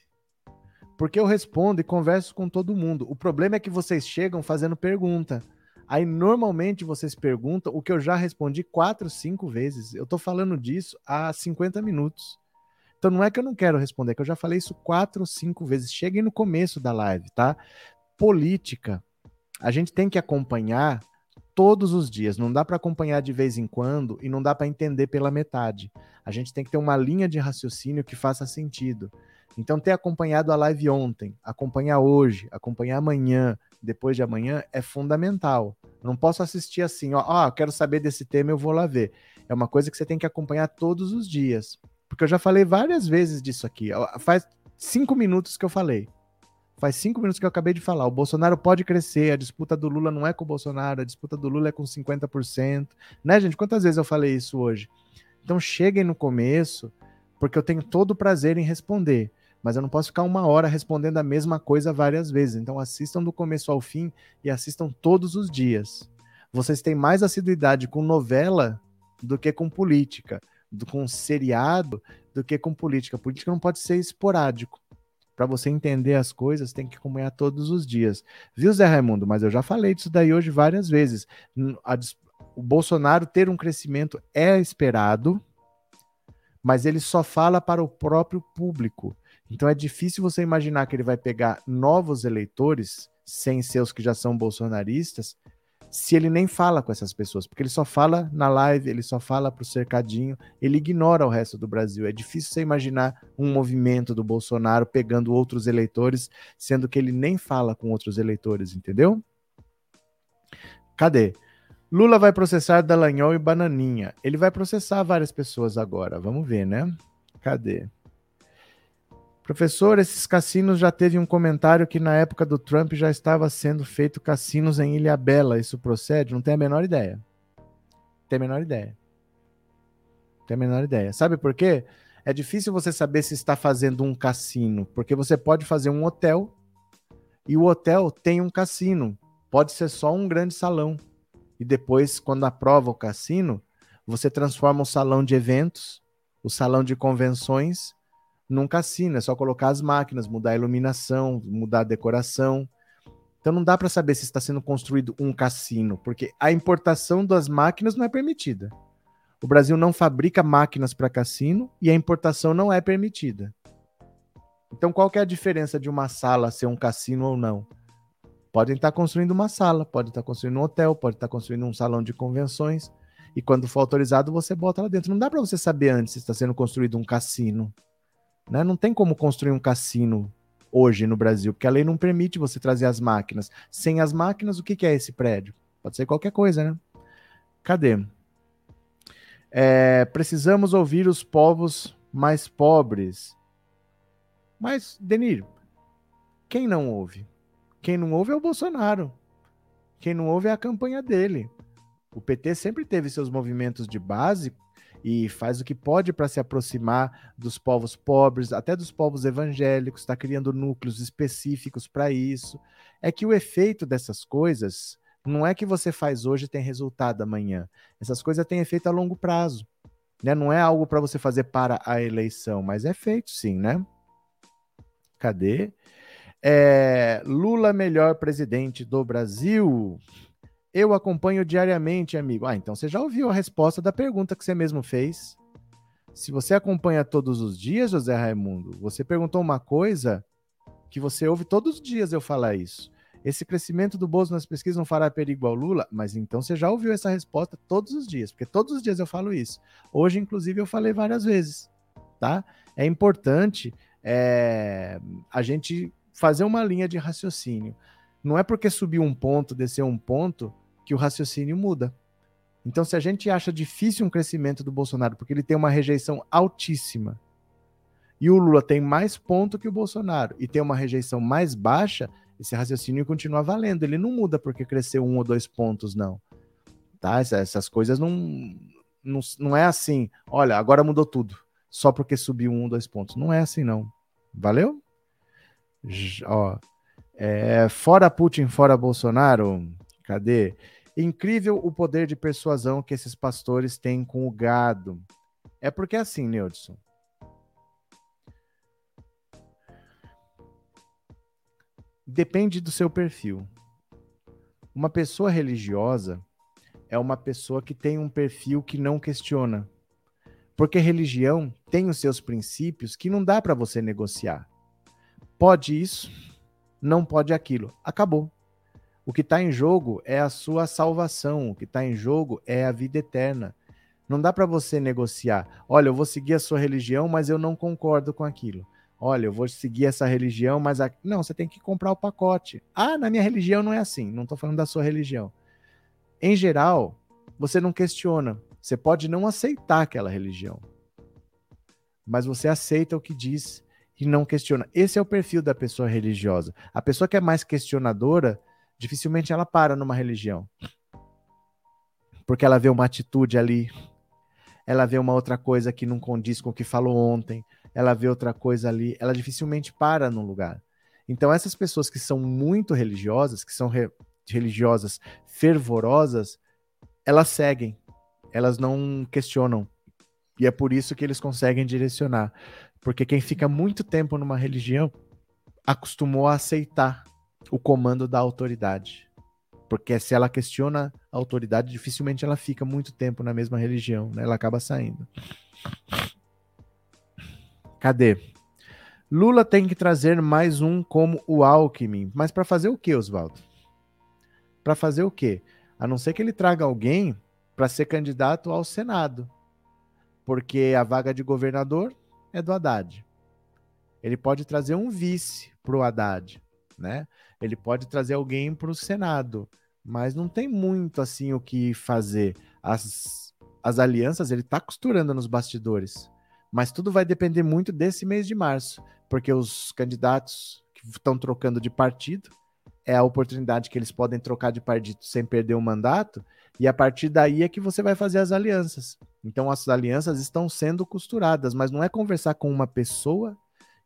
Porque eu respondo e converso com todo mundo. O problema é que vocês chegam fazendo pergunta. Aí normalmente vocês perguntam o que eu já respondi quatro, cinco vezes. Eu tô falando disso há 50 minutos. Então não é que eu não quero responder, é que eu já falei isso quatro, cinco vezes. Cheguem no começo da live, tá? Política. A gente tem que acompanhar todos os dias. Não dá para acompanhar de vez em quando e não dá para entender pela metade. A gente tem que ter uma linha de raciocínio que faça sentido. Então, ter acompanhado a live ontem, acompanhar hoje, acompanhar amanhã, depois de amanhã, é fundamental. Eu não posso assistir assim, ó, ó, quero saber desse tema, eu vou lá ver. É uma coisa que você tem que acompanhar todos os dias. Porque eu já falei várias vezes disso aqui. Faz cinco minutos que eu falei. Faz cinco minutos que eu acabei de falar. O Bolsonaro pode crescer, a disputa do Lula não é com o Bolsonaro, a disputa do Lula é com 50%. Né, gente? Quantas vezes eu falei isso hoje? Então cheguem no começo, porque eu tenho todo o prazer em responder. Mas eu não posso ficar uma hora respondendo a mesma coisa várias vezes. Então assistam do começo ao fim e assistam todos os dias. Vocês têm mais assiduidade com novela do que com política, do, com seriado do que com política. Política não pode ser esporádico para você entender as coisas, tem que acompanhar todos os dias. Viu, Zé Raimundo? Mas eu já falei disso daí hoje várias vezes. A, o Bolsonaro ter um crescimento é esperado, mas ele só fala para o próprio público. Então é difícil você imaginar que ele vai pegar novos eleitores, sem ser os que já são bolsonaristas, se ele nem fala com essas pessoas, porque ele só fala na live, ele só fala pro cercadinho, ele ignora o resto do Brasil. É difícil você imaginar um movimento do Bolsonaro pegando outros eleitores, sendo que ele nem fala com outros eleitores, entendeu? Cadê? Lula vai processar Dallagnol e Bananinha. Ele vai processar várias pessoas agora. Vamos ver, né? Cadê? Professor, esses cassinos já teve um comentário que na época do Trump já estava sendo feito cassinos em Ilha Bela. Isso procede? Não tem a menor ideia. Tem a menor ideia. Tem a menor ideia. Sabe por quê? É difícil você saber se está fazendo um cassino, porque você pode fazer um hotel e o hotel tem um cassino. Pode ser só um grande salão. E depois, quando aprova o cassino, você transforma o salão de eventos, o salão de convenções num cassino, é só colocar as máquinas, mudar a iluminação, mudar a decoração. Então não dá para saber se está sendo construído um cassino, porque a importação das máquinas não é permitida. O Brasil não fabrica máquinas para cassino e a importação não é permitida. Então qual é a diferença de uma sala ser um cassino ou não? Podem estar construindo uma sala, pode estar construindo um hotel, pode estar construindo um salão de convenções e quando for autorizado você bota lá dentro. Não dá para você saber antes se está sendo construído um cassino. Né? Não tem como construir um cassino hoje no Brasil, porque a lei não permite você trazer as máquinas. Sem as máquinas, o que, que é esse prédio? Pode ser qualquer coisa, né? Cadê? É, precisamos ouvir os povos mais pobres. Mas, Denir, quem não ouve? Quem não ouve é o Bolsonaro. Quem não ouve é a campanha dele. O PT sempre teve seus movimentos de base e faz o que pode para se aproximar dos povos pobres, até dos povos evangélicos, está criando núcleos específicos para isso. É que o efeito dessas coisas não é que você faz hoje e tem resultado amanhã. Essas coisas têm efeito a longo prazo. Né? Não é algo para você fazer para a eleição, mas é feito sim, né? Cadê? É, Lula melhor presidente do Brasil. Eu acompanho diariamente, amigo. Ah, então você já ouviu a resposta da pergunta que você mesmo fez. Se você acompanha todos os dias, José Raimundo, você perguntou uma coisa que você ouve todos os dias eu falar isso. Esse crescimento do Bozo nas pesquisas não fará perigo ao Lula? Mas então você já ouviu essa resposta todos os dias, porque todos os dias eu falo isso. Hoje, inclusive, eu falei várias vezes, tá? É importante é, a gente fazer uma linha de raciocínio. Não é porque subiu um ponto, desceu um ponto, que o raciocínio muda. Então, se a gente acha difícil um crescimento do Bolsonaro, porque ele tem uma rejeição altíssima, e o Lula tem mais ponto que o Bolsonaro e tem uma rejeição mais baixa, esse raciocínio continua valendo. Ele não muda porque cresceu um ou dois pontos, não. Tá? Essas coisas não, não, não é assim. Olha, agora mudou tudo. Só porque subiu um ou dois pontos. Não é assim, não. Valeu? Ó, é, fora Putin, fora Bolsonaro. Cadê? Incrível o poder de persuasão que esses pastores têm com o gado. É porque é assim, Neudson. Depende do seu perfil. Uma pessoa religiosa é uma pessoa que tem um perfil que não questiona. Porque religião tem os seus princípios que não dá para você negociar. Pode isso, não pode aquilo. Acabou. O que está em jogo é a sua salvação, o que está em jogo é a vida eterna. Não dá para você negociar. Olha, eu vou seguir a sua religião, mas eu não concordo com aquilo olha, eu vou seguir essa religião, mas a... não, você tem que comprar o pacote. Ah, na minha religião não é assim. Não estou falando da sua religião. Em geral, você não questiona. Você pode não aceitar aquela religião, mas você aceita o que diz e não questiona. Esse é o perfil da pessoa religiosa. A pessoa que é mais questionadora, dificilmente ela para numa religião. Porque ela vê uma atitude ali, ela vê uma outra coisa que não condiz com o que falou ontem, ela vê outra coisa ali, ela dificilmente para num lugar. Então, essas pessoas que são muito religiosas, que são re religiosas fervorosas, elas seguem, elas não questionam. E é por isso que eles conseguem direcionar. Porque quem fica muito tempo numa religião acostumou a aceitar o comando da autoridade. Porque se ela questiona a autoridade, dificilmente ela fica muito tempo na mesma religião, né? ela acaba saindo. Cadê? Lula tem que trazer mais um como o Alckmin. Mas para fazer o quê, Oswaldo? Para fazer o quê? A não ser que ele traga alguém para ser candidato ao Senado. Porque a vaga de governador é do Haddad. Ele pode trazer um vice para o Haddad, né? Ele pode trazer alguém para o Senado, mas não tem muito assim o que fazer. As, as alianças ele está costurando nos bastidores. Mas tudo vai depender muito desse mês de março, porque os candidatos que estão trocando de partido é a oportunidade que eles podem trocar de partido sem perder o mandato, e a partir daí é que você vai fazer as alianças. Então as alianças estão sendo costuradas, mas não é conversar com uma pessoa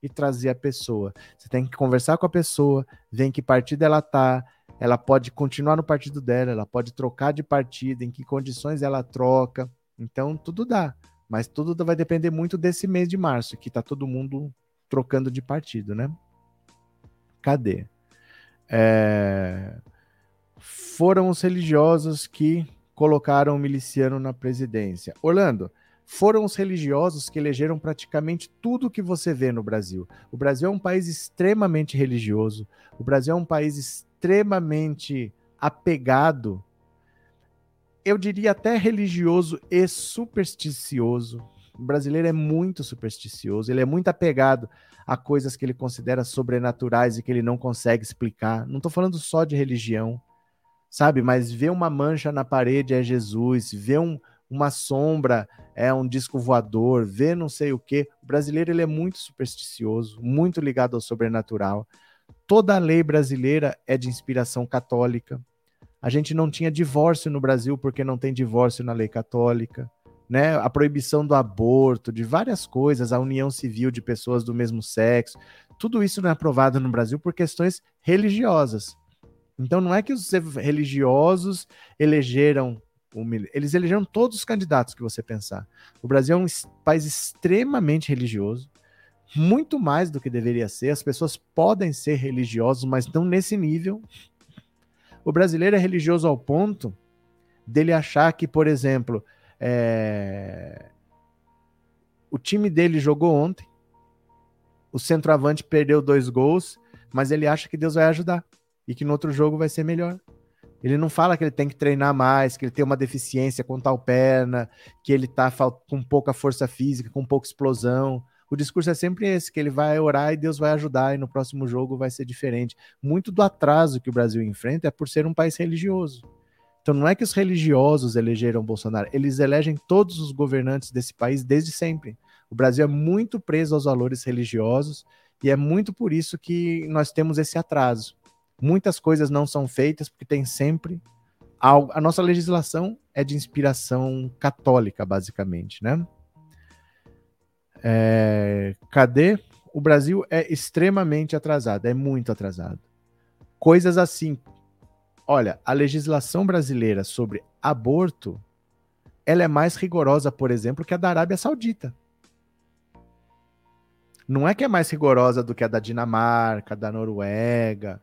e trazer a pessoa. Você tem que conversar com a pessoa, ver em que partido ela tá, ela pode continuar no partido dela, ela pode trocar de partido, em que condições ela troca. Então tudo dá. Mas tudo vai depender muito desse mês de março, que tá todo mundo trocando de partido, né? Cadê? É... Foram os religiosos que colocaram o miliciano na presidência. Orlando, foram os religiosos que elegeram praticamente tudo que você vê no Brasil. O Brasil é um país extremamente religioso. O Brasil é um país extremamente apegado eu diria até religioso e supersticioso. O brasileiro é muito supersticioso, ele é muito apegado a coisas que ele considera sobrenaturais e que ele não consegue explicar. Não estou falando só de religião, sabe? Mas ver uma mancha na parede é Jesus, ver um, uma sombra é um disco voador, ver não sei o que. O brasileiro ele é muito supersticioso, muito ligado ao sobrenatural. Toda a lei brasileira é de inspiração católica. A gente não tinha divórcio no Brasil porque não tem divórcio na lei católica. Né? A proibição do aborto, de várias coisas, a união civil de pessoas do mesmo sexo, tudo isso não é aprovado no Brasil por questões religiosas. Então não é que os religiosos elegeram eles elegeram todos os candidatos que você pensar. O Brasil é um país extremamente religioso, muito mais do que deveria ser. As pessoas podem ser religiosos, mas não nesse nível. O brasileiro é religioso ao ponto dele achar que, por exemplo, é... o time dele jogou ontem, o centroavante perdeu dois gols, mas ele acha que Deus vai ajudar e que no outro jogo vai ser melhor. Ele não fala que ele tem que treinar mais, que ele tem uma deficiência com tal perna, que ele tá com pouca força física, com pouca explosão. O discurso é sempre esse, que ele vai orar e Deus vai ajudar e no próximo jogo vai ser diferente. Muito do atraso que o Brasil enfrenta é por ser um país religioso. Então não é que os religiosos elegeram Bolsonaro, eles elegem todos os governantes desse país desde sempre. O Brasil é muito preso aos valores religiosos e é muito por isso que nós temos esse atraso. Muitas coisas não são feitas porque tem sempre algo. A nossa legislação é de inspiração católica, basicamente, né? É, cadê? O Brasil é extremamente atrasado, é muito atrasado. Coisas assim, Olha, a legislação brasileira sobre aborto, ela é mais rigorosa, por exemplo, que a da Arábia Saudita. Não é que é mais rigorosa do que a da Dinamarca, da Noruega.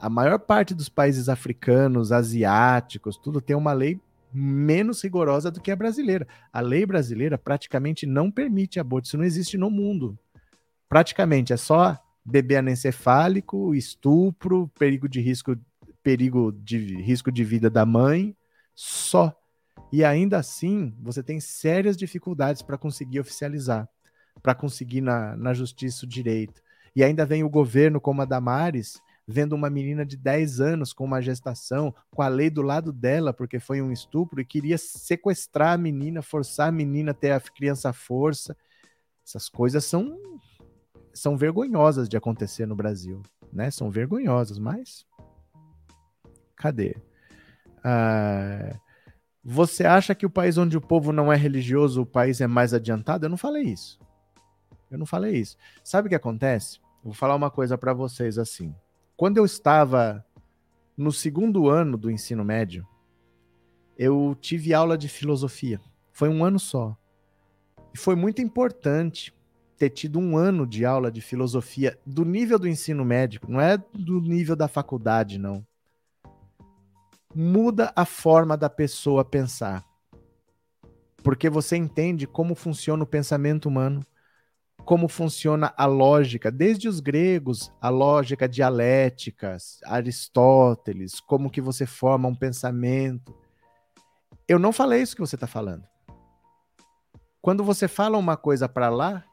A maior parte dos países africanos, asiáticos, tudo tem uma lei menos rigorosa do que a brasileira. A lei brasileira praticamente não permite aborto, isso não existe no mundo. Praticamente é só bebê anencefálico, estupro, perigo de risco perigo de risco de vida da mãe, só. E ainda assim, você tem sérias dificuldades para conseguir oficializar, para conseguir na, na justiça o direito. E ainda vem o governo, como a Damares, vendo uma menina de 10 anos com uma gestação, com a lei do lado dela, porque foi um estupro, e queria sequestrar a menina, forçar a menina a ter a criança à força. Essas coisas são, são vergonhosas de acontecer no Brasil, né? São vergonhosas, mas Cadê? Ah, você acha que o país onde o povo não é religioso, o país é mais adiantado? Eu não falei isso. Eu não falei isso. Sabe o que acontece? vou falar uma coisa para vocês assim. Quando eu estava no segundo ano do ensino médio, eu tive aula de filosofia. Foi um ano só. E foi muito importante ter tido um ano de aula de filosofia do nível do ensino médio, não é do nível da faculdade, não muda a forma da pessoa pensar. Porque você entende como funciona o pensamento humano, como funciona a lógica, desde os gregos, a lógica dialética, Aristóteles, como que você forma um pensamento. Eu não falei isso que você está falando. Quando você fala uma coisa para lá,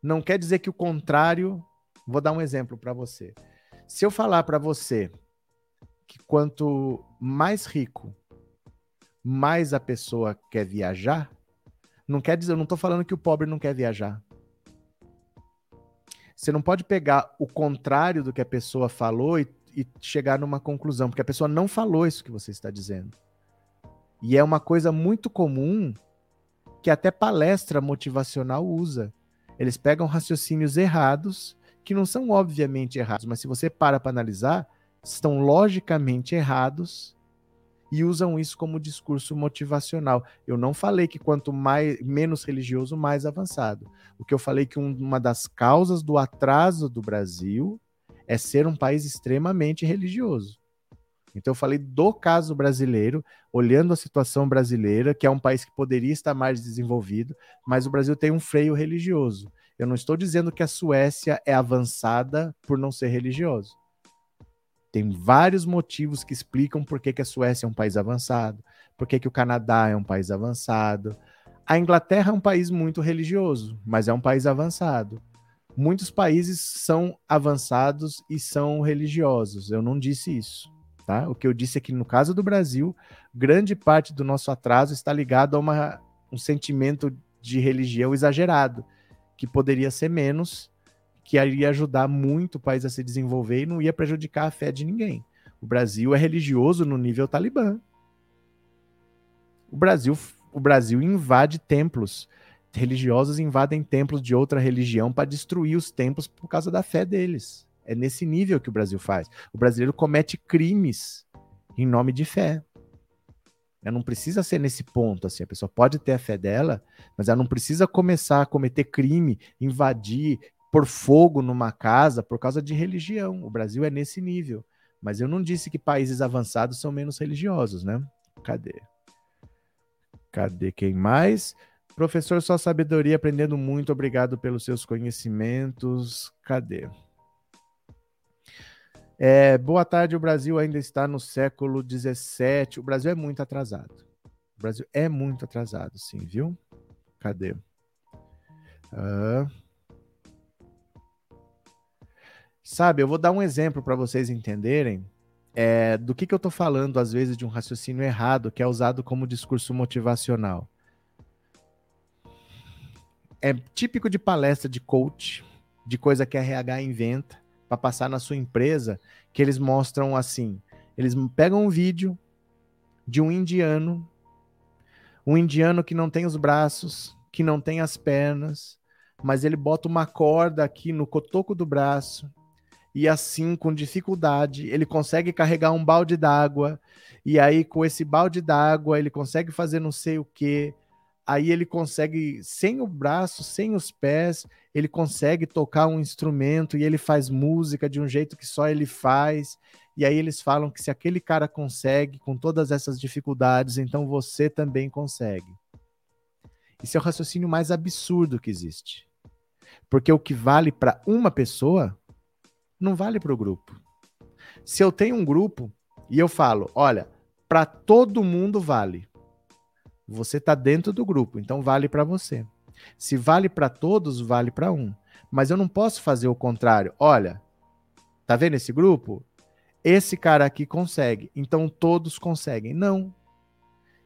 não quer dizer que o contrário. Vou dar um exemplo para você. Se eu falar para você que quanto mais rico, mais a pessoa quer viajar, não quer dizer, eu não estou falando que o pobre não quer viajar. Você não pode pegar o contrário do que a pessoa falou e, e chegar numa conclusão, porque a pessoa não falou isso que você está dizendo. E é uma coisa muito comum que até palestra motivacional usa. Eles pegam raciocínios errados, que não são obviamente errados, mas se você para para analisar, estão logicamente errados e usam isso como discurso motivacional. Eu não falei que quanto mais menos religioso, mais avançado. O que eu falei que um, uma das causas do atraso do Brasil é ser um país extremamente religioso. Então eu falei do caso brasileiro, olhando a situação brasileira, que é um país que poderia estar mais desenvolvido, mas o Brasil tem um freio religioso. Eu não estou dizendo que a Suécia é avançada por não ser religioso. Tem vários motivos que explicam por que, que a Suécia é um país avançado, por que, que o Canadá é um país avançado. A Inglaterra é um país muito religioso, mas é um país avançado. Muitos países são avançados e são religiosos. Eu não disse isso. Tá? O que eu disse é que no caso do Brasil, grande parte do nosso atraso está ligado a uma, um sentimento de religião exagerado, que poderia ser menos que iria ajudar muito o país a se desenvolver e não ia prejudicar a fé de ninguém. O Brasil é religioso no nível talibã. O Brasil, o Brasil invade templos. Religiosos invadem templos de outra religião para destruir os templos por causa da fé deles. É nesse nível que o Brasil faz. O brasileiro comete crimes em nome de fé. Ela não precisa ser nesse ponto, assim. A pessoa pode ter a fé dela, mas ela não precisa começar a cometer crime, invadir, por fogo numa casa por causa de religião. O Brasil é nesse nível. Mas eu não disse que países avançados são menos religiosos, né? Cadê? Cadê quem mais? Professor, só sabedoria, aprendendo muito. Obrigado pelos seus conhecimentos. Cadê? É, boa tarde, o Brasil ainda está no século XVII. O Brasil é muito atrasado. O Brasil é muito atrasado, sim, viu? Cadê? Uh... Sabe, eu vou dar um exemplo para vocês entenderem é, do que, que eu estou falando, às vezes, de um raciocínio errado que é usado como discurso motivacional. É típico de palestra de coach, de coisa que a RH inventa para passar na sua empresa, que eles mostram assim: eles pegam um vídeo de um indiano, um indiano que não tem os braços, que não tem as pernas, mas ele bota uma corda aqui no cotoco do braço e assim, com dificuldade, ele consegue carregar um balde d'água, e aí com esse balde d'água ele consegue fazer não sei o que, aí ele consegue, sem o braço, sem os pés, ele consegue tocar um instrumento e ele faz música de um jeito que só ele faz. E aí eles falam que se aquele cara consegue com todas essas dificuldades, então você também consegue. Isso é o raciocínio mais absurdo que existe. Porque o que vale para uma pessoa não vale para o grupo. Se eu tenho um grupo e eu falo, olha, para todo mundo vale. Você está dentro do grupo, então vale para você. Se vale para todos, vale para um. Mas eu não posso fazer o contrário. Olha, tá vendo esse grupo? Esse cara aqui consegue, então todos conseguem. Não.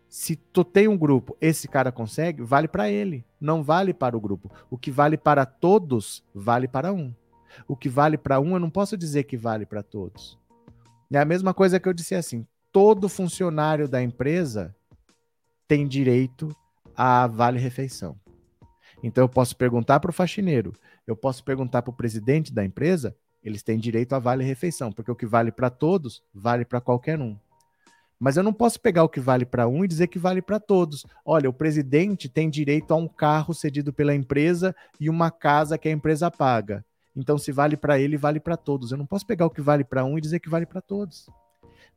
Se tu tem um grupo, esse cara consegue, vale para ele, não vale para o grupo. O que vale para todos, vale para um. O que vale para um, eu não posso dizer que vale para todos. É a mesma coisa que eu disse assim: todo funcionário da empresa tem direito a vale-refeição. Então eu posso perguntar para o faxineiro, eu posso perguntar para o presidente da empresa, eles têm direito a vale-refeição, porque o que vale para todos, vale para qualquer um. Mas eu não posso pegar o que vale para um e dizer que vale para todos. Olha, o presidente tem direito a um carro cedido pela empresa e uma casa que a empresa paga. Então, se vale para ele, vale para todos. Eu não posso pegar o que vale para um e dizer que vale para todos.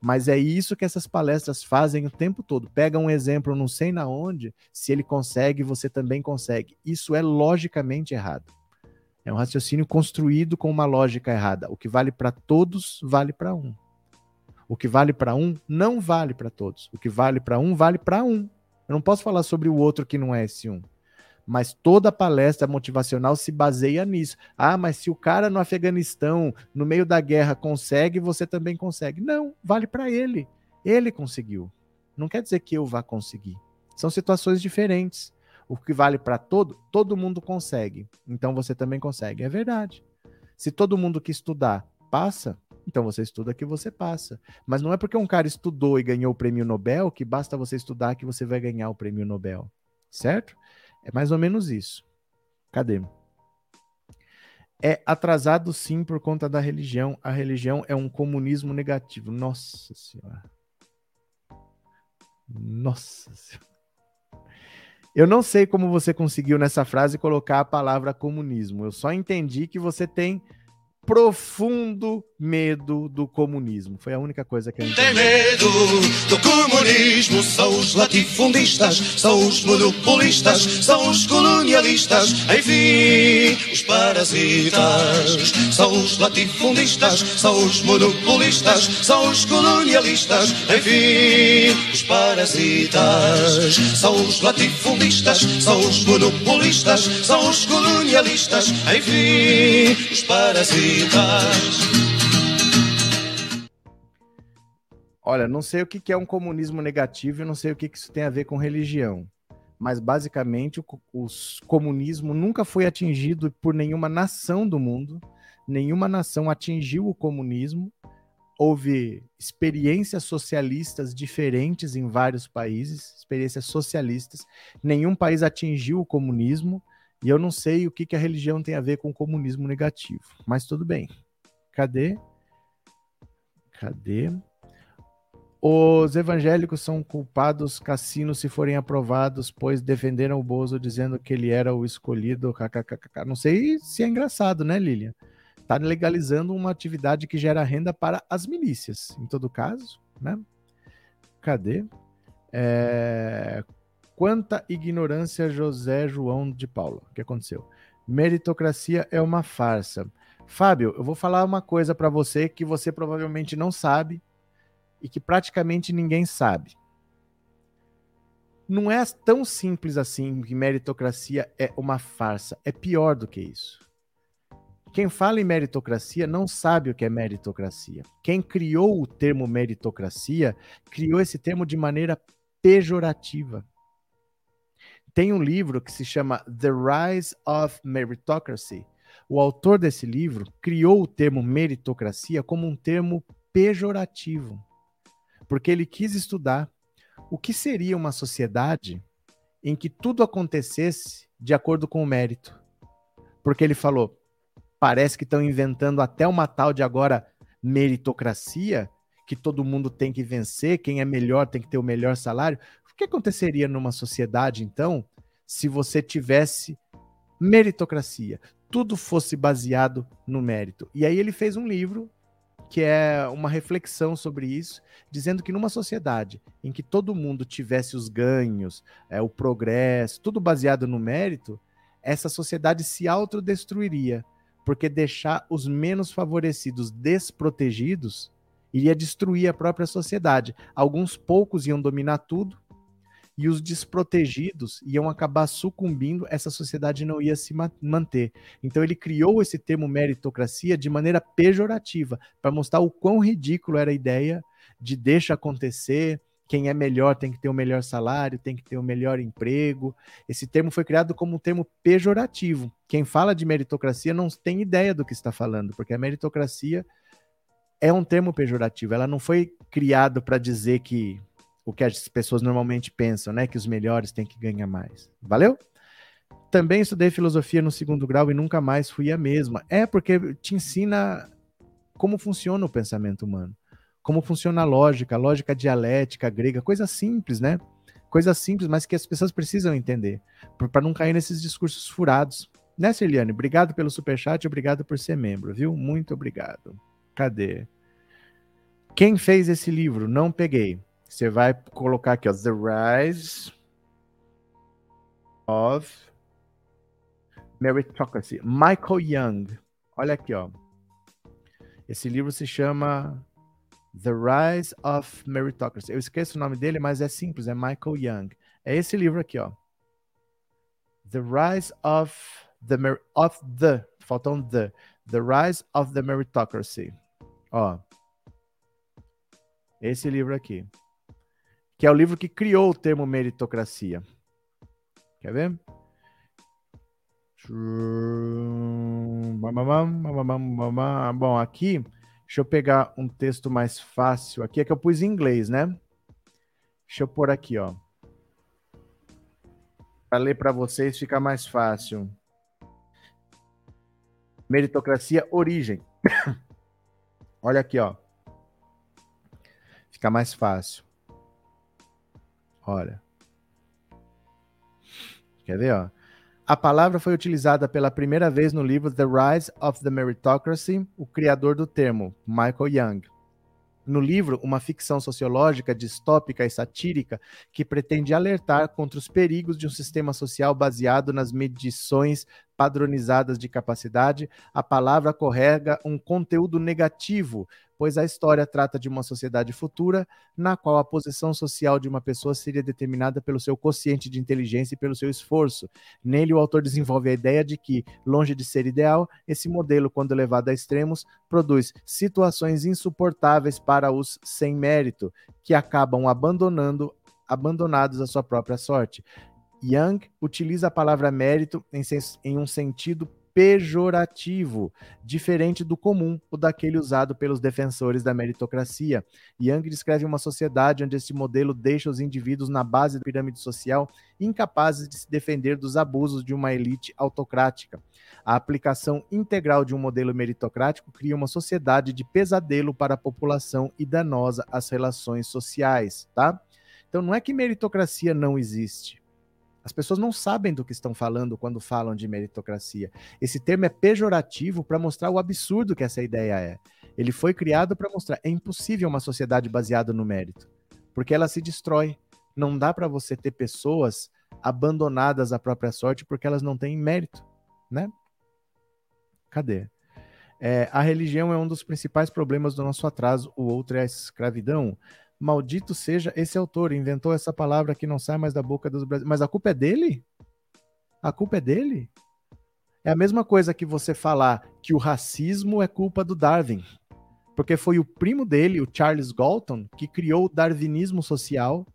Mas é isso que essas palestras fazem o tempo todo. Pega um exemplo, não sei na onde, se ele consegue, você também consegue. Isso é logicamente errado. É um raciocínio construído com uma lógica errada. O que vale para todos, vale para um. O que vale para um, não vale para todos. O que vale para um, vale para um. Eu não posso falar sobre o outro que não é esse um mas toda palestra motivacional se baseia nisso. Ah, mas se o cara no Afeganistão, no meio da guerra, consegue, você também consegue. Não, vale para ele. Ele conseguiu. Não quer dizer que eu vá conseguir. São situações diferentes. O que vale para todo, todo mundo consegue. Então você também consegue. É verdade. Se todo mundo que estudar passa, então você estuda que você passa. Mas não é porque um cara estudou e ganhou o prêmio Nobel que basta você estudar que você vai ganhar o prêmio Nobel. Certo? É mais ou menos isso. Cadê? É atrasado sim por conta da religião. A religião é um comunismo negativo. Nossa Senhora. Nossa Senhora. Eu não sei como você conseguiu nessa frase colocar a palavra comunismo. Eu só entendi que você tem profundo medo do comunismo. Foi a única coisa que eu entendi. Tem medo do comunismo, são os latifundistas, são os monopolistas, são os colonialistas, enfim, os parasitas. São os latifundistas, são os monopolistas, são os colonialistas, enfim, os parasitas. São os latifundistas, são os monopolistas, são os colonialistas, enfim, os parasitas. Olha, não sei o que é um comunismo negativo e não sei o que isso tem a ver com religião. Mas basicamente o, o comunismo nunca foi atingido por nenhuma nação do mundo. Nenhuma nação atingiu o comunismo. Houve experiências socialistas diferentes em vários países, experiências socialistas. Nenhum país atingiu o comunismo. E eu não sei o que, que a religião tem a ver com o comunismo negativo, mas tudo bem. Cadê? Cadê? Os evangélicos são culpados cassinos se forem aprovados, pois defenderam o Bozo dizendo que ele era o escolhido. KKKK. Não sei se é engraçado, né, Lilian? Está legalizando uma atividade que gera renda para as milícias, em todo caso, né? Cadê? É... Quanta ignorância, José João de Paula. O que aconteceu? Meritocracia é uma farsa. Fábio, eu vou falar uma coisa para você que você provavelmente não sabe e que praticamente ninguém sabe. Não é tão simples assim que meritocracia é uma farsa. É pior do que isso. Quem fala em meritocracia não sabe o que é meritocracia. Quem criou o termo meritocracia criou esse termo de maneira pejorativa. Tem um livro que se chama The Rise of Meritocracy. O autor desse livro criou o termo meritocracia como um termo pejorativo, porque ele quis estudar o que seria uma sociedade em que tudo acontecesse de acordo com o mérito. Porque ele falou: parece que estão inventando até uma tal de agora meritocracia, que todo mundo tem que vencer, quem é melhor tem que ter o melhor salário. O que aconteceria numa sociedade, então, se você tivesse meritocracia? Tudo fosse baseado no mérito. E aí ele fez um livro que é uma reflexão sobre isso, dizendo que numa sociedade em que todo mundo tivesse os ganhos, é, o progresso, tudo baseado no mérito, essa sociedade se autodestruiria, porque deixar os menos favorecidos desprotegidos iria destruir a própria sociedade. Alguns poucos iam dominar tudo e os desprotegidos iam acabar sucumbindo, essa sociedade não ia se manter. Então ele criou esse termo meritocracia de maneira pejorativa, para mostrar o quão ridículo era a ideia de deixa acontecer, quem é melhor tem que ter o melhor salário, tem que ter o melhor emprego. Esse termo foi criado como um termo pejorativo. Quem fala de meritocracia não tem ideia do que está falando, porque a meritocracia é um termo pejorativo. Ela não foi criada para dizer que o que as pessoas normalmente pensam, né? Que os melhores têm que ganhar mais. Valeu? Também estudei filosofia no segundo grau e nunca mais fui a mesma. É porque te ensina como funciona o pensamento humano, como funciona a lógica, a lógica dialética grega, coisa simples, né? Coisa simples, mas que as pessoas precisam entender, para não cair nesses discursos furados. Né, Celiane? Obrigado pelo superchat, obrigado por ser membro, viu? Muito obrigado. Cadê? Quem fez esse livro? Não peguei. Você vai colocar aqui, ó, The Rise of Meritocracy. Michael Young. Olha aqui, ó. Esse livro se chama The Rise of Meritocracy. Eu esqueço o nome dele, mas é simples, é Michael Young. É esse livro aqui, ó. The Rise of the Mer of the, faltou um the. The Rise of the Meritocracy. Ó. Esse livro aqui que é o livro que criou o termo meritocracia. Quer ver? Bom, aqui, deixa eu pegar um texto mais fácil. Aqui é que eu pus em inglês, né? Deixa eu pôr aqui, ó. Para ler para vocês ficar mais fácil. Meritocracia, origem. Olha aqui, ó. Fica mais fácil. Olha. Quer ver, ó? A palavra foi utilizada pela primeira vez no livro The Rise of the Meritocracy, o criador do termo, Michael Young. No livro, uma ficção sociológica distópica e satírica que pretende alertar contra os perigos de um sistema social baseado nas medições padronizadas de capacidade, a palavra correga um conteúdo negativo, pois a história trata de uma sociedade futura na qual a posição social de uma pessoa seria determinada pelo seu quociente de inteligência e pelo seu esforço. Nele, o autor desenvolve a ideia de que, longe de ser ideal, esse modelo, quando levado a extremos, produz situações insuportáveis para os sem mérito, que acabam abandonando abandonados à sua própria sorte. Young utiliza a palavra mérito em, em um sentido pejorativo, diferente do comum, o daquele usado pelos defensores da meritocracia. Young descreve uma sociedade onde esse modelo deixa os indivíduos na base da pirâmide social incapazes de se defender dos abusos de uma elite autocrática. A aplicação integral de um modelo meritocrático cria uma sociedade de pesadelo para a população e danosa às relações sociais, tá? Então não é que meritocracia não existe. As pessoas não sabem do que estão falando quando falam de meritocracia. Esse termo é pejorativo para mostrar o absurdo que essa ideia é. Ele foi criado para mostrar é impossível uma sociedade baseada no mérito, porque ela se destrói, Não dá para você ter pessoas abandonadas à própria sorte porque elas não têm mérito, né? Cadê? É, a religião é um dos principais problemas do nosso atraso, o outro é a escravidão. Maldito seja esse autor, inventou essa palavra que não sai mais da boca dos brasileiros. Mas a culpa é dele? A culpa é dele? É a mesma coisa que você falar que o racismo é culpa do Darwin. Porque foi o primo dele, o Charles Galton, que criou o darwinismo social,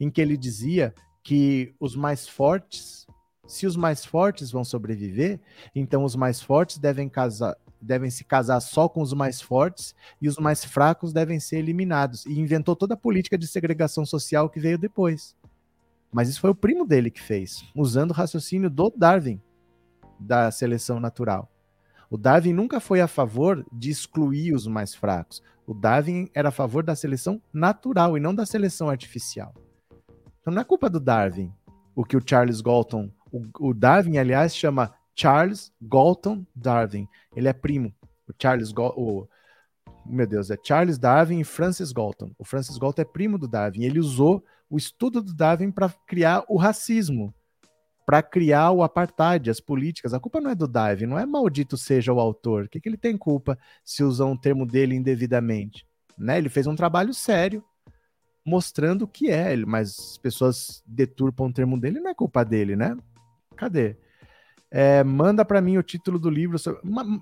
em que ele dizia que os mais fortes, se os mais fortes vão sobreviver, então os mais fortes devem casar, devem se casar só com os mais fortes e os mais fracos devem ser eliminados. E inventou toda a política de segregação social que veio depois. Mas isso foi o primo dele que fez, usando o raciocínio do Darwin, da seleção natural. O Darwin nunca foi a favor de excluir os mais fracos. O Darwin era a favor da seleção natural e não da seleção artificial. Então não é culpa do Darwin o que o Charles Galton. O, o Darwin, aliás, chama Charles Galton Darwin. Ele é primo. O Charles Galton. Meu Deus, é Charles Darwin e Francis Galton. O Francis Galton é primo do Darwin. Ele usou o estudo do Darwin para criar o racismo, para criar o apartheid, as políticas. A culpa não é do Darwin, não é maldito seja o autor. O que, que ele tem culpa se usou um termo dele indevidamente? Né? Ele fez um trabalho sério mostrando o que é, mas as pessoas deturpam o termo dele, não é culpa dele, né? Cadê? É, manda para mim o título do livro.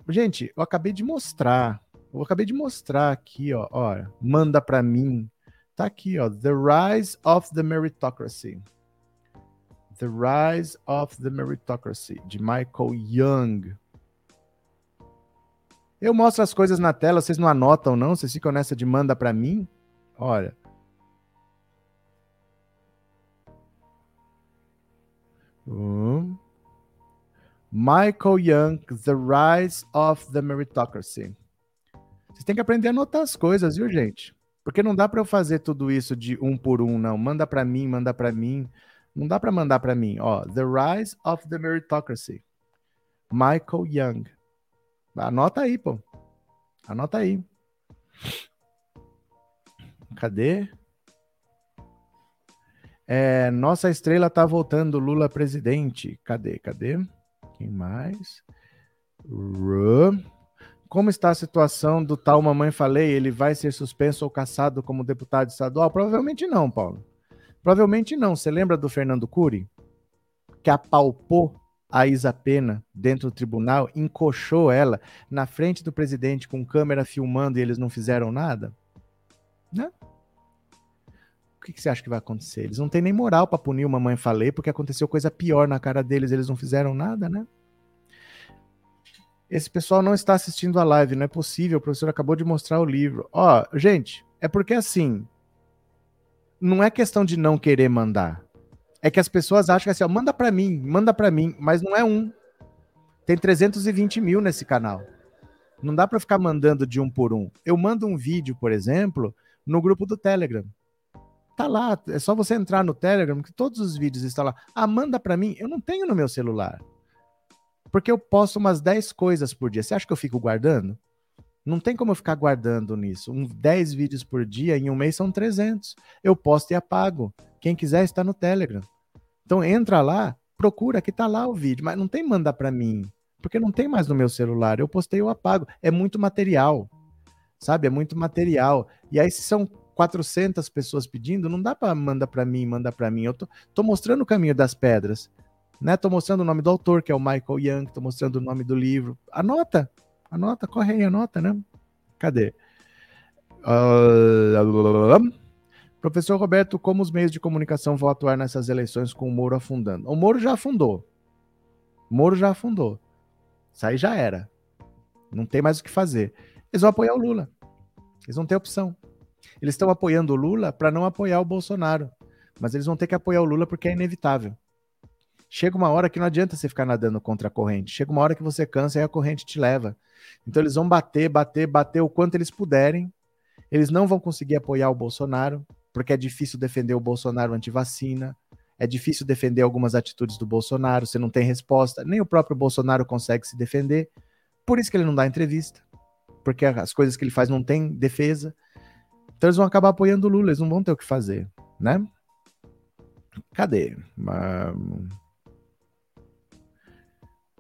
Gente, eu acabei de mostrar. Eu acabei de mostrar aqui, ó. ó manda para mim. Tá aqui, ó. The Rise of the Meritocracy. The Rise of the Meritocracy, de Michael Young. Eu mostro as coisas na tela, vocês não anotam, não? Vocês ficam nessa de manda para mim? Olha. Um. Michael Young, The Rise of the Meritocracy. Vocês têm que aprender a anotar as coisas, viu, gente? Porque não dá para eu fazer tudo isso de um por um, não. Manda para mim, manda para mim. Não dá para mandar para mim. Ó, The Rise of the Meritocracy. Michael Young. Anota aí, pô. Anota aí. Cadê? É, nossa estrela tá voltando, Lula presidente. Cadê? Cadê? Quem mais? Como está a situação do tal Mamãe Falei? Ele vai ser suspenso ou caçado como deputado estadual? Provavelmente não, Paulo. Provavelmente não. Você lembra do Fernando Cury? Que apalpou a Isa Pena dentro do tribunal, encoxou ela na frente do presidente com câmera filmando e eles não fizeram nada? Né? Que, que você acha que vai acontecer? Eles não têm nem moral para punir o mamãe falei, porque aconteceu coisa pior na cara deles, eles não fizeram nada, né? Esse pessoal não está assistindo a live, não é possível, o professor acabou de mostrar o livro. Ó, gente, é porque assim, não é questão de não querer mandar. É que as pessoas acham que assim, ó, manda para mim, manda para mim, mas não é um. Tem 320 mil nesse canal. Não dá para ficar mandando de um por um. Eu mando um vídeo, por exemplo, no grupo do Telegram. Tá lá, é só você entrar no Telegram, que todos os vídeos estão lá. Ah, manda para mim. Eu não tenho no meu celular. Porque eu posto umas 10 coisas por dia. Você acha que eu fico guardando? Não tem como eu ficar guardando nisso. Um, 10 vídeos por dia, em um mês são 300. Eu posto e apago. Quem quiser está no Telegram. Então entra lá, procura que tá lá o vídeo, mas não tem mandar para mim, porque não tem mais no meu celular. Eu postei, eu apago. É muito material. Sabe? É muito material. E aí são 400 pessoas pedindo, não dá para mandar para mim, mandar para mim. Eu tô, tô mostrando o caminho das pedras, né? Tô mostrando o nome do autor, que é o Michael Young, tô mostrando o nome do livro. Anota, anota, corre aí, anota, né? Cadê? Uh... Professor Roberto, como os meios de comunicação vão atuar nessas eleições com o Moro afundando? O Moro já afundou. O Moro já afundou. Isso aí já era. Não tem mais o que fazer. Eles vão apoiar o Lula. Eles não têm opção. Eles estão apoiando o Lula para não apoiar o Bolsonaro. Mas eles vão ter que apoiar o Lula porque é inevitável. Chega uma hora que não adianta você ficar nadando contra a corrente. Chega uma hora que você cansa e a corrente te leva. Então eles vão bater, bater, bater o quanto eles puderem. Eles não vão conseguir apoiar o Bolsonaro, porque é difícil defender o Bolsonaro anti-vacina. É difícil defender algumas atitudes do Bolsonaro, você não tem resposta. Nem o próprio Bolsonaro consegue se defender. Por isso que ele não dá entrevista. Porque as coisas que ele faz não tem defesa. Então eles vão acabar apoiando o Lula, eles não vão ter o que fazer, né? Cadê?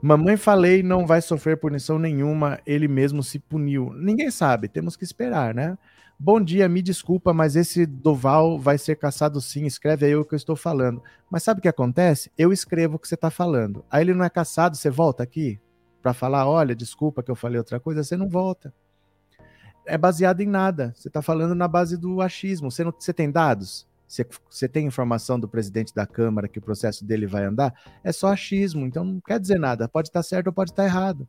Mamãe falei não vai sofrer punição nenhuma, ele mesmo se puniu. Ninguém sabe, temos que esperar, né? Bom dia, me desculpa, mas esse Doval vai ser caçado sim. Escreve aí o que eu estou falando. Mas sabe o que acontece? Eu escrevo o que você está falando. Aí ele não é caçado, você volta aqui para falar: olha, desculpa que eu falei outra coisa, você não volta. É baseado em nada. Você está falando na base do achismo. Você, não, você tem dados? Você, você tem informação do presidente da Câmara que o processo dele vai andar? É só achismo, então não quer dizer nada. Pode estar certo ou pode estar errado.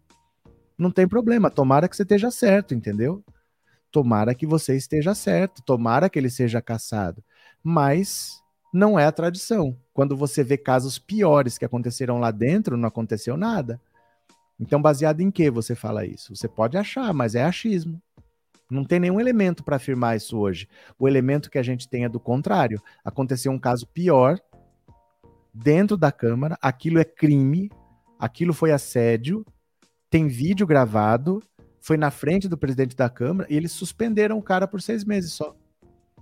Não tem problema. Tomara que você esteja certo, entendeu? Tomara que você esteja certo, tomara que ele seja caçado. Mas não é a tradição. Quando você vê casos piores que aconteceram lá dentro, não aconteceu nada. Então, baseado em que você fala isso? Você pode achar, mas é achismo. Não tem nenhum elemento para afirmar isso hoje. O elemento que a gente tem é do contrário. Aconteceu um caso pior dentro da Câmara, aquilo é crime, aquilo foi assédio, tem vídeo gravado, foi na frente do presidente da Câmara e eles suspenderam o cara por seis meses só.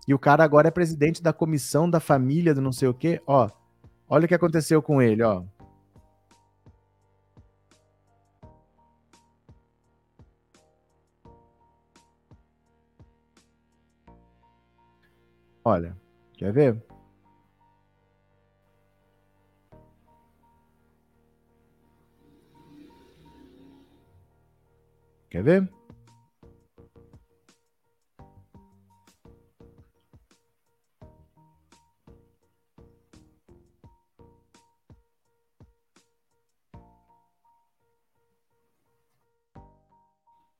E o cara agora é presidente da comissão da família do não sei o quê. Ó, olha o que aconteceu com ele, ó. Olha, quer ver? Quer ver?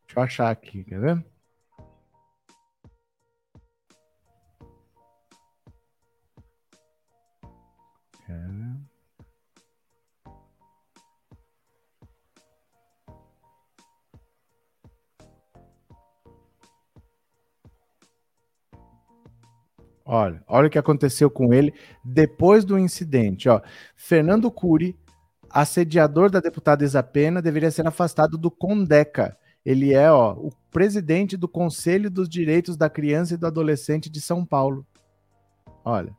Deixa eu achar aqui, quer ver? Olha, olha o que aconteceu com ele depois do incidente. Ó. Fernando Cury, assediador da deputada Isapena, deveria ser afastado do Condeca. Ele é ó, o presidente do Conselho dos Direitos da Criança e do Adolescente de São Paulo. Olha.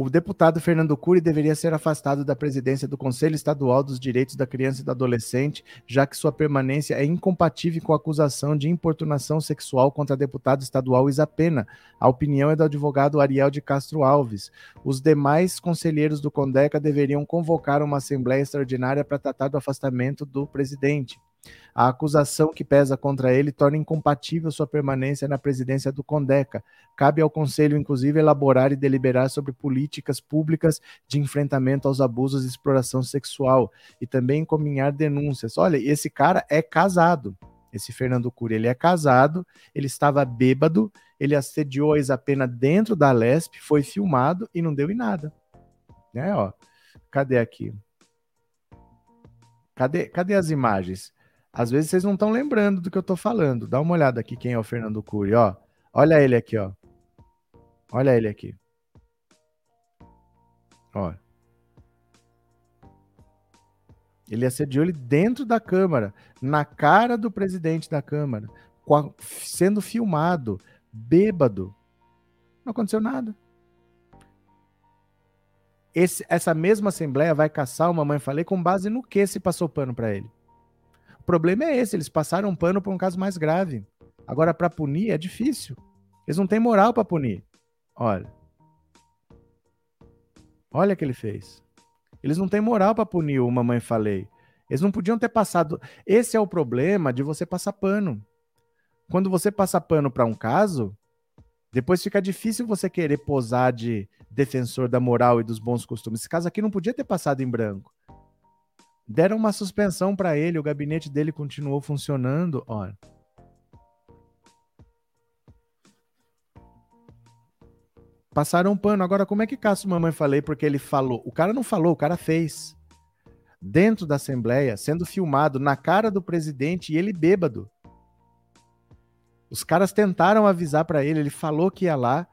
O deputado Fernando Cury deveria ser afastado da presidência do Conselho Estadual dos Direitos da Criança e do Adolescente, já que sua permanência é incompatível com a acusação de importunação sexual contra a deputada estadual Isapena. A opinião é do advogado Ariel de Castro Alves. Os demais conselheiros do Condeca deveriam convocar uma assembleia extraordinária para tratar do afastamento do presidente. A acusação que pesa contra ele torna incompatível sua permanência na presidência do Condeca. Cabe ao Conselho, inclusive, elaborar e deliberar sobre políticas públicas de enfrentamento aos abusos e exploração sexual e também encaminhar denúncias. Olha, esse cara é casado. Esse Fernando Cury, ele é casado, ele estava bêbado, ele assediou a Isapena dentro da Lesp, foi filmado e não deu em nada. Né, ó. Cadê aqui? Cadê, cadê as imagens? Às vezes vocês não estão lembrando do que eu estou falando. Dá uma olhada aqui quem é o Fernando Cury, ó. Olha ele aqui, ó. Olha ele aqui. Ó. Ele assediou ele dentro da Câmara, na cara do presidente da Câmara, a, sendo filmado, bêbado. Não aconteceu nada. Esse, essa mesma Assembleia vai caçar o Mamãe Falei com base no que se passou pano para ele problema é esse, eles passaram pano para um caso mais grave. Agora, para punir é difícil. Eles não têm moral para punir. Olha. Olha o que ele fez. Eles não têm moral para punir o Mamãe Falei. Eles não podiam ter passado. Esse é o problema de você passar pano. Quando você passa pano para um caso, depois fica difícil você querer posar de defensor da moral e dos bons costumes. Esse caso aqui não podia ter passado em branco. Deram uma suspensão para ele, o gabinete dele continuou funcionando. Olha. Passaram um pano. Agora, como é que Cássio Mamãe falei porque ele falou? O cara não falou, o cara fez. Dentro da Assembleia, sendo filmado na cara do presidente e ele bêbado. Os caras tentaram avisar para ele, ele falou que ia lá,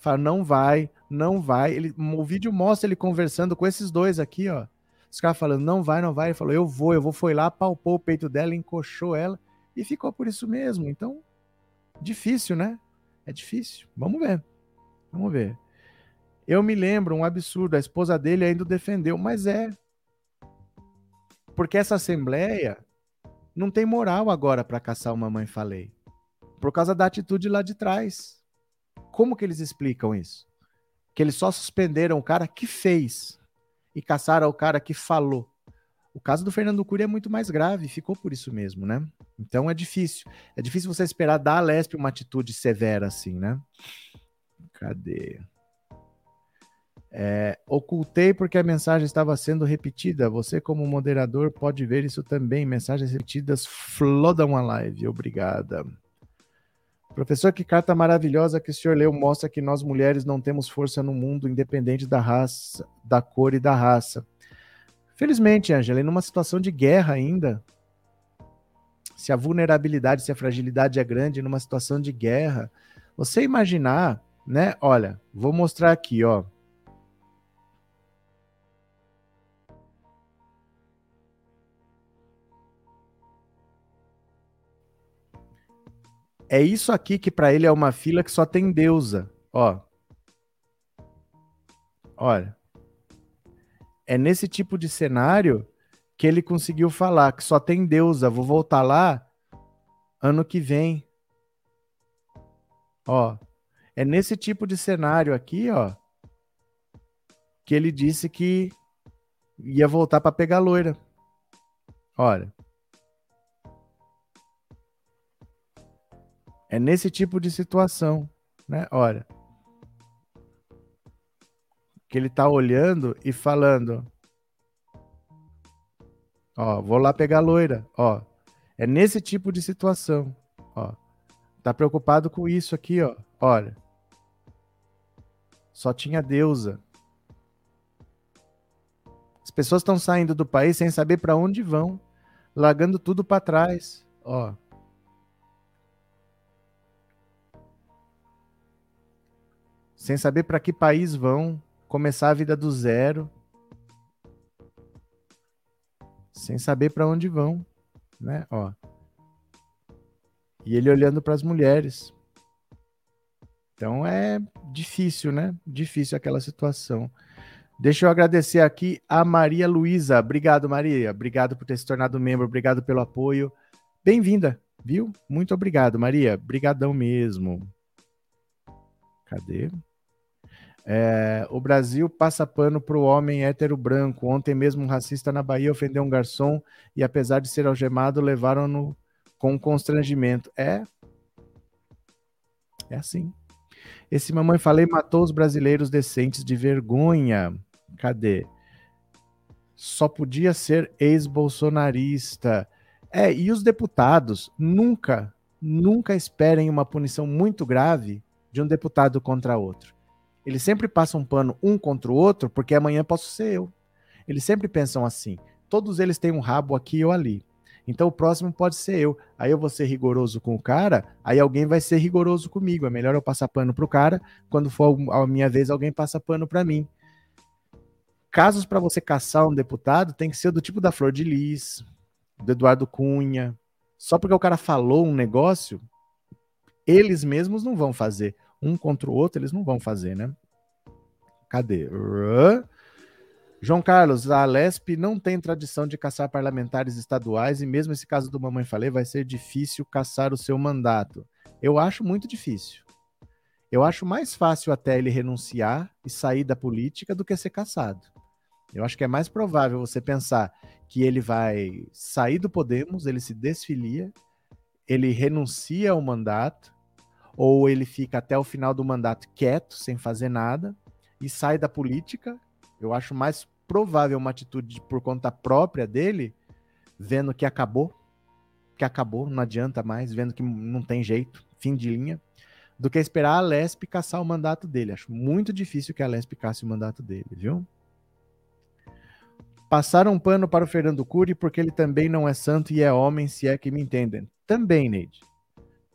falou, não vai, não vai. Ele, o vídeo mostra ele conversando com esses dois aqui, ó. Os caras falando, não vai, não vai. Ele falou, eu vou, eu vou. Foi lá, palpou o peito dela, encoxou ela e ficou por isso mesmo. Então, difícil, né? É difícil. Vamos ver. Vamos ver. Eu me lembro, um absurdo, a esposa dele ainda o defendeu, mas é. Porque essa assembleia não tem moral agora para caçar uma mãe falei. Por causa da atitude lá de trás. Como que eles explicam isso? Que eles só suspenderam o cara que fez e caçaram o cara que falou. O caso do Fernando Cury é muito mais grave, ficou por isso mesmo, né? Então é difícil. É difícil você esperar da Alesp uma atitude severa assim, né? Cadê? É, ocultei porque a mensagem estava sendo repetida. Você, como moderador, pode ver isso também. Mensagens repetidas flodam a live. Obrigada. Professor, que carta maravilhosa que o senhor leu mostra que nós mulheres não temos força no mundo, independente da raça, da cor e da raça. Felizmente, Angela, em uma situação de guerra ainda, se a vulnerabilidade, se a fragilidade é grande numa situação de guerra, você imaginar, né? Olha, vou mostrar aqui, ó. É isso aqui que para ele é uma fila que só tem deusa. Ó. Olha. É nesse tipo de cenário que ele conseguiu falar que só tem deusa. Vou voltar lá ano que vem. Ó. É nesse tipo de cenário aqui, ó, que ele disse que ia voltar para pegar loira. Olha. É nesse tipo de situação, né? Olha. Que ele tá olhando e falando. Ó, vou lá pegar a loira, ó. É nesse tipo de situação, ó. Tá preocupado com isso aqui, ó. Olha. Só tinha deusa. As pessoas estão saindo do país sem saber para onde vão, largando tudo para trás, ó. Sem saber para que país vão, começar a vida do zero, sem saber para onde vão, né? Ó. E ele olhando para as mulheres. Então é difícil, né? Difícil aquela situação. Deixa eu agradecer aqui a Maria Luísa. Obrigado, Maria. Obrigado por ter se tornado membro. Obrigado pelo apoio. Bem-vinda, viu? Muito obrigado, Maria. Obrigadão mesmo. Cadê? É, o Brasil passa pano para o homem hétero branco. Ontem mesmo um racista na Bahia ofendeu um garçom e, apesar de ser algemado, levaram-no com constrangimento. É. É assim. Esse mamãe falei matou os brasileiros decentes de vergonha. Cadê? Só podia ser ex-bolsonarista. É, e os deputados nunca, nunca esperem uma punição muito grave de um deputado contra outro. Eles sempre passam um pano um contra o outro, porque amanhã posso ser eu. Eles sempre pensam assim. Todos eles têm um rabo aqui ou ali. Então o próximo pode ser eu. Aí eu vou ser rigoroso com o cara, aí alguém vai ser rigoroso comigo. É melhor eu passar pano pro cara, quando for a minha vez, alguém passa pano para mim. Casos para você caçar um deputado tem que ser do tipo da Flor de Lis, do Eduardo Cunha. Só porque o cara falou um negócio, eles mesmos não vão fazer um contra o outro, eles não vão fazer, né? Cadê? João Carlos, a Lesp não tem tradição de caçar parlamentares estaduais e mesmo esse caso do Mamãe Falei vai ser difícil caçar o seu mandato. Eu acho muito difícil. Eu acho mais fácil até ele renunciar e sair da política do que ser caçado. Eu acho que é mais provável você pensar que ele vai sair do Podemos, ele se desfilia, ele renuncia ao mandato, ou ele fica até o final do mandato quieto, sem fazer nada, e sai da política. Eu acho mais provável uma atitude por conta própria dele, vendo que acabou, que acabou, não adianta mais, vendo que não tem jeito, fim de linha, do que esperar a Lesp caçar o mandato dele. Acho muito difícil que a Lesp casse o mandato dele, viu? Passaram um pano para o Fernando Cury porque ele também não é santo e é homem, se é que me entendem. Também, Neide.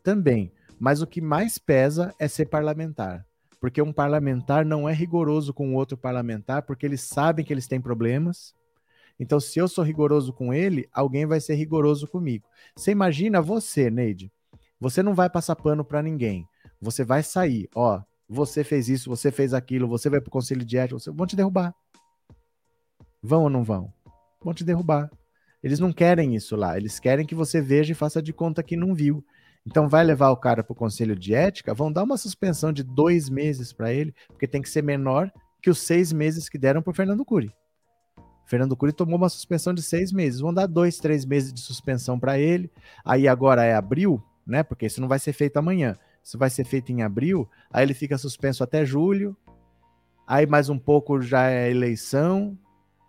Também. Mas o que mais pesa é ser parlamentar. Porque um parlamentar não é rigoroso com o outro parlamentar, porque eles sabem que eles têm problemas. Então, se eu sou rigoroso com ele, alguém vai ser rigoroso comigo. Você imagina você, Neide. Você não vai passar pano para ninguém. Você vai sair, ó, você fez isso, você fez aquilo, você vai para o conselho de ética, você... vão te derrubar. Vão ou não vão? Vão te derrubar. Eles não querem isso lá, eles querem que você veja e faça de conta que não viu. Então vai levar o cara para o conselho de ética, vão dar uma suspensão de dois meses para ele, porque tem que ser menor que os seis meses que deram para Fernando Cury. Fernando Cury tomou uma suspensão de seis meses. Vão dar dois, três meses de suspensão para ele. Aí agora é abril, né? Porque isso não vai ser feito amanhã. Isso vai ser feito em abril. Aí ele fica suspenso até julho. Aí mais um pouco já é eleição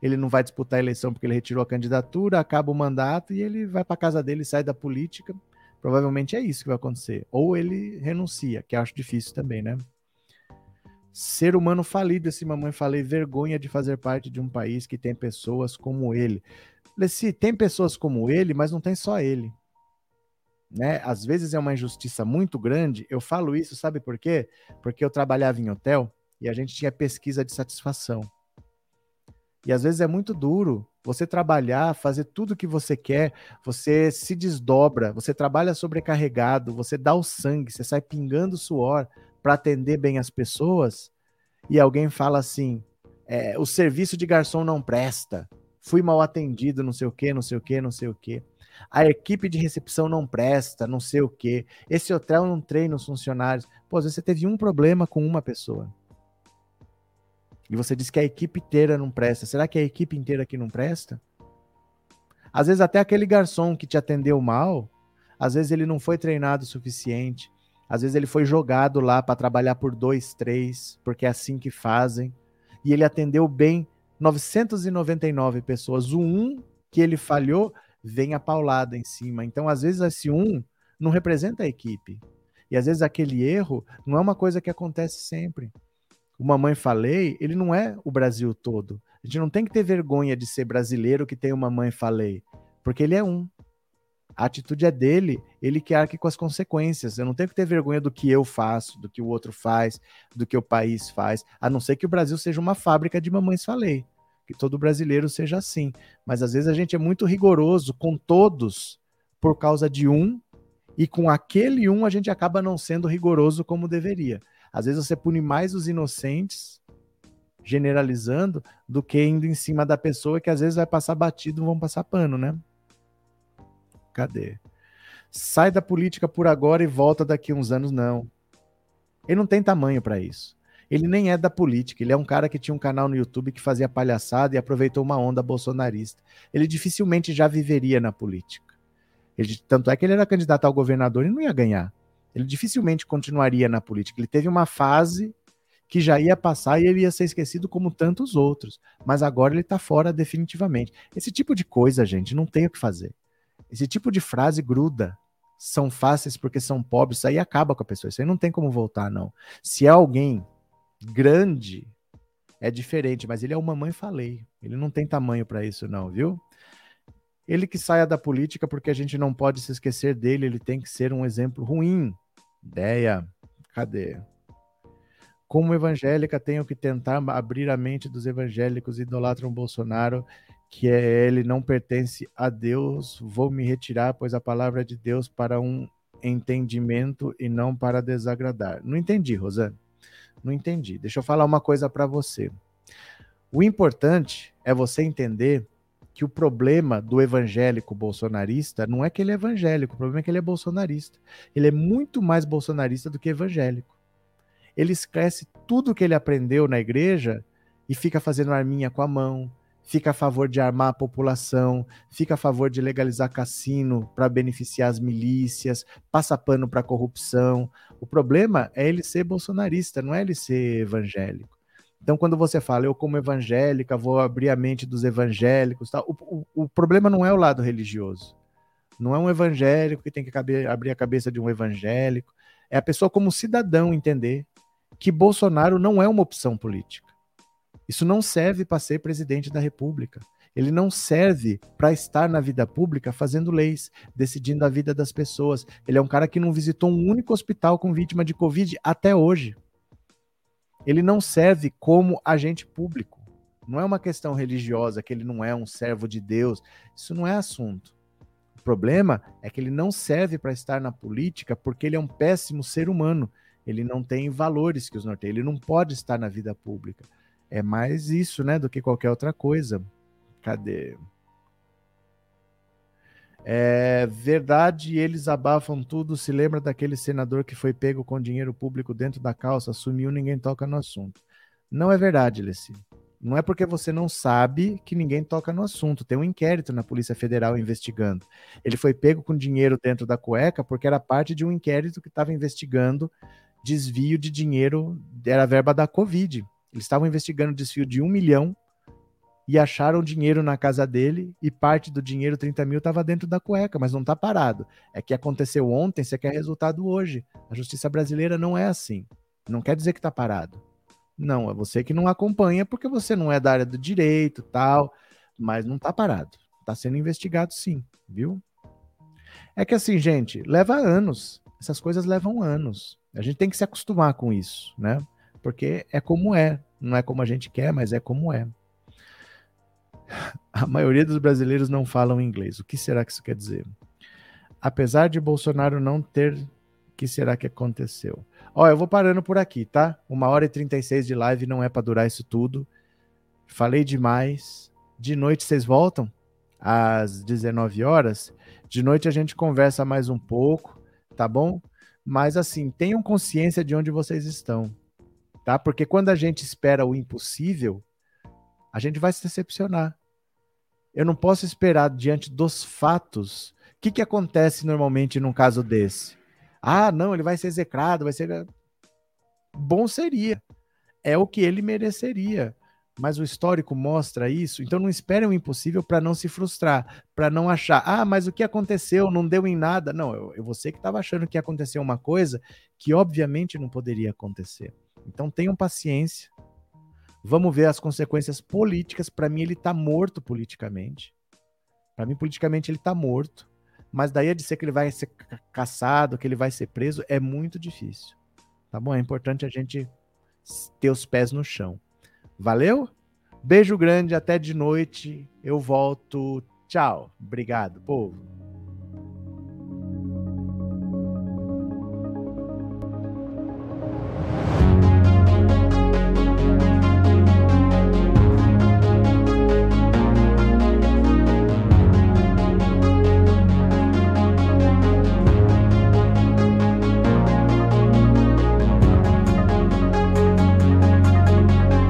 ele não vai disputar a eleição porque ele retirou a candidatura, acaba o mandato e ele vai para casa dele, sai da política. Provavelmente é isso que vai acontecer. Ou ele renuncia, que acho difícil também, né? Ser humano falido, esse mamãe falei, vergonha de fazer parte de um país que tem pessoas como ele. Leci, tem pessoas como ele, mas não tem só ele. Né? Às vezes é uma injustiça muito grande. Eu falo isso, sabe por quê? Porque eu trabalhava em hotel e a gente tinha pesquisa de satisfação. E às vezes é muito duro você trabalhar, fazer tudo o que você quer, você se desdobra, você trabalha sobrecarregado, você dá o sangue, você sai pingando suor para atender bem as pessoas, e alguém fala assim: é, o serviço de garçom não presta, fui mal atendido, não sei o que, não sei o que, não sei o que. A equipe de recepção não presta, não sei o que. Esse hotel não treina os funcionários. Pô, às vezes você teve um problema com uma pessoa. E você diz que a equipe inteira não presta. Será que é a equipe inteira que não presta? Às vezes até aquele garçom que te atendeu mal, às vezes ele não foi treinado o suficiente. Às vezes ele foi jogado lá para trabalhar por dois, três, porque é assim que fazem. E ele atendeu bem 999 pessoas. O um que ele falhou vem a paulada em cima. Então, às vezes, esse um não representa a equipe. E às vezes aquele erro não é uma coisa que acontece sempre o Mamãe Falei, ele não é o Brasil todo. A gente não tem que ter vergonha de ser brasileiro que tem uma Mamãe Falei, porque ele é um. A atitude é dele, ele que arque com as consequências. Eu não tenho que ter vergonha do que eu faço, do que o outro faz, do que o país faz, a não ser que o Brasil seja uma fábrica de mamães falei. Que todo brasileiro seja assim. Mas às vezes a gente é muito rigoroso com todos por causa de um, e com aquele um a gente acaba não sendo rigoroso como deveria. Às vezes você pune mais os inocentes, generalizando, do que indo em cima da pessoa que às vezes vai passar batido, vão passar pano, né? Cadê? Sai da política por agora e volta daqui uns anos, não. Ele não tem tamanho para isso. Ele nem é da política, ele é um cara que tinha um canal no YouTube que fazia palhaçada e aproveitou uma onda bolsonarista. Ele dificilmente já viveria na política. Ele, tanto é que ele era candidato ao governador e não ia ganhar. Ele dificilmente continuaria na política. Ele teve uma fase que já ia passar e ele ia ser esquecido como tantos outros. Mas agora ele está fora definitivamente. Esse tipo de coisa, gente, não tem o que fazer. Esse tipo de frase gruda. São fáceis porque são pobres. Isso aí acaba com a pessoa. Isso aí não tem como voltar, não. Se é alguém grande, é diferente. Mas ele é uma mãe falei. Ele não tem tamanho para isso, não, viu? Ele que saia da política porque a gente não pode se esquecer dele. Ele tem que ser um exemplo ruim Ideia. Cadê? Como evangélica, tenho que tentar abrir a mente dos evangélicos que idolatram Bolsonaro, que é ele não pertence a Deus. Vou me retirar, pois a palavra é de Deus para um entendimento e não para desagradar. Não entendi, Rosane. Não entendi. Deixa eu falar uma coisa para você. O importante é você entender que o problema do evangélico bolsonarista não é que ele é evangélico, o problema é que ele é bolsonarista. Ele é muito mais bolsonarista do que evangélico. Ele esquece tudo que ele aprendeu na igreja e fica fazendo arminha com a mão, fica a favor de armar a população, fica a favor de legalizar cassino para beneficiar as milícias, passa pano para corrupção. O problema é ele ser bolsonarista, não é ele ser evangélico. Então, quando você fala, eu como evangélica, vou abrir a mente dos evangélicos, tá? o, o, o problema não é o lado religioso. Não é um evangélico que tem que caber, abrir a cabeça de um evangélico. É a pessoa como cidadão entender que Bolsonaro não é uma opção política. Isso não serve para ser presidente da República. Ele não serve para estar na vida pública fazendo leis, decidindo a vida das pessoas. Ele é um cara que não visitou um único hospital com vítima de Covid até hoje ele não serve como agente público. Não é uma questão religiosa que ele não é um servo de Deus. Isso não é assunto. O problema é que ele não serve para estar na política porque ele é um péssimo ser humano. Ele não tem valores que os norteiam. Ele não pode estar na vida pública. É mais isso, né, do que qualquer outra coisa. Cadê? É verdade, eles abafam tudo. Se lembra daquele senador que foi pego com dinheiro público dentro da calça, sumiu, ninguém toca no assunto. Não é verdade, Leci. Não é porque você não sabe que ninguém toca no assunto. Tem um inquérito na Polícia Federal investigando. Ele foi pego com dinheiro dentro da cueca porque era parte de um inquérito que estava investigando desvio de dinheiro, era verba da Covid. Eles estavam investigando desvio de um milhão e acharam dinheiro na casa dele e parte do dinheiro, 30 mil, estava dentro da cueca, mas não está parado. É que aconteceu ontem, você quer resultado hoje. A justiça brasileira não é assim. Não quer dizer que está parado. Não, é você que não acompanha porque você não é da área do direito tal, mas não está parado. Está sendo investigado sim, viu? É que assim, gente, leva anos. Essas coisas levam anos. A gente tem que se acostumar com isso, né? Porque é como é. Não é como a gente quer, mas é como é. A maioria dos brasileiros não falam inglês. O que será que isso quer dizer? Apesar de Bolsonaro não ter. O que será que aconteceu? Ó, eu vou parando por aqui, tá? Uma hora e 36 de live não é para durar isso tudo. Falei demais. De noite vocês voltam? Às 19 horas. De noite a gente conversa mais um pouco, tá bom? Mas assim, tenham consciência de onde vocês estão, tá? Porque quando a gente espera o impossível, a gente vai se decepcionar. Eu não posso esperar diante dos fatos. O que, que acontece normalmente num caso desse? Ah, não, ele vai ser execrado, vai ser. Bom seria. É o que ele mereceria. Mas o histórico mostra isso, então não espere o impossível para não se frustrar, para não achar, ah, mas o que aconteceu não deu em nada. Não, eu, eu você que estava achando que ia acontecer uma coisa que obviamente não poderia acontecer. Então tenham paciência, Vamos ver as consequências políticas. Para mim, ele está morto politicamente. Para mim, politicamente, ele está morto. Mas daí a dizer que ele vai ser caçado, que ele vai ser preso, é muito difícil. Tá bom? É importante a gente ter os pés no chão. Valeu? Beijo grande, até de noite. Eu volto. Tchau. Obrigado, povo.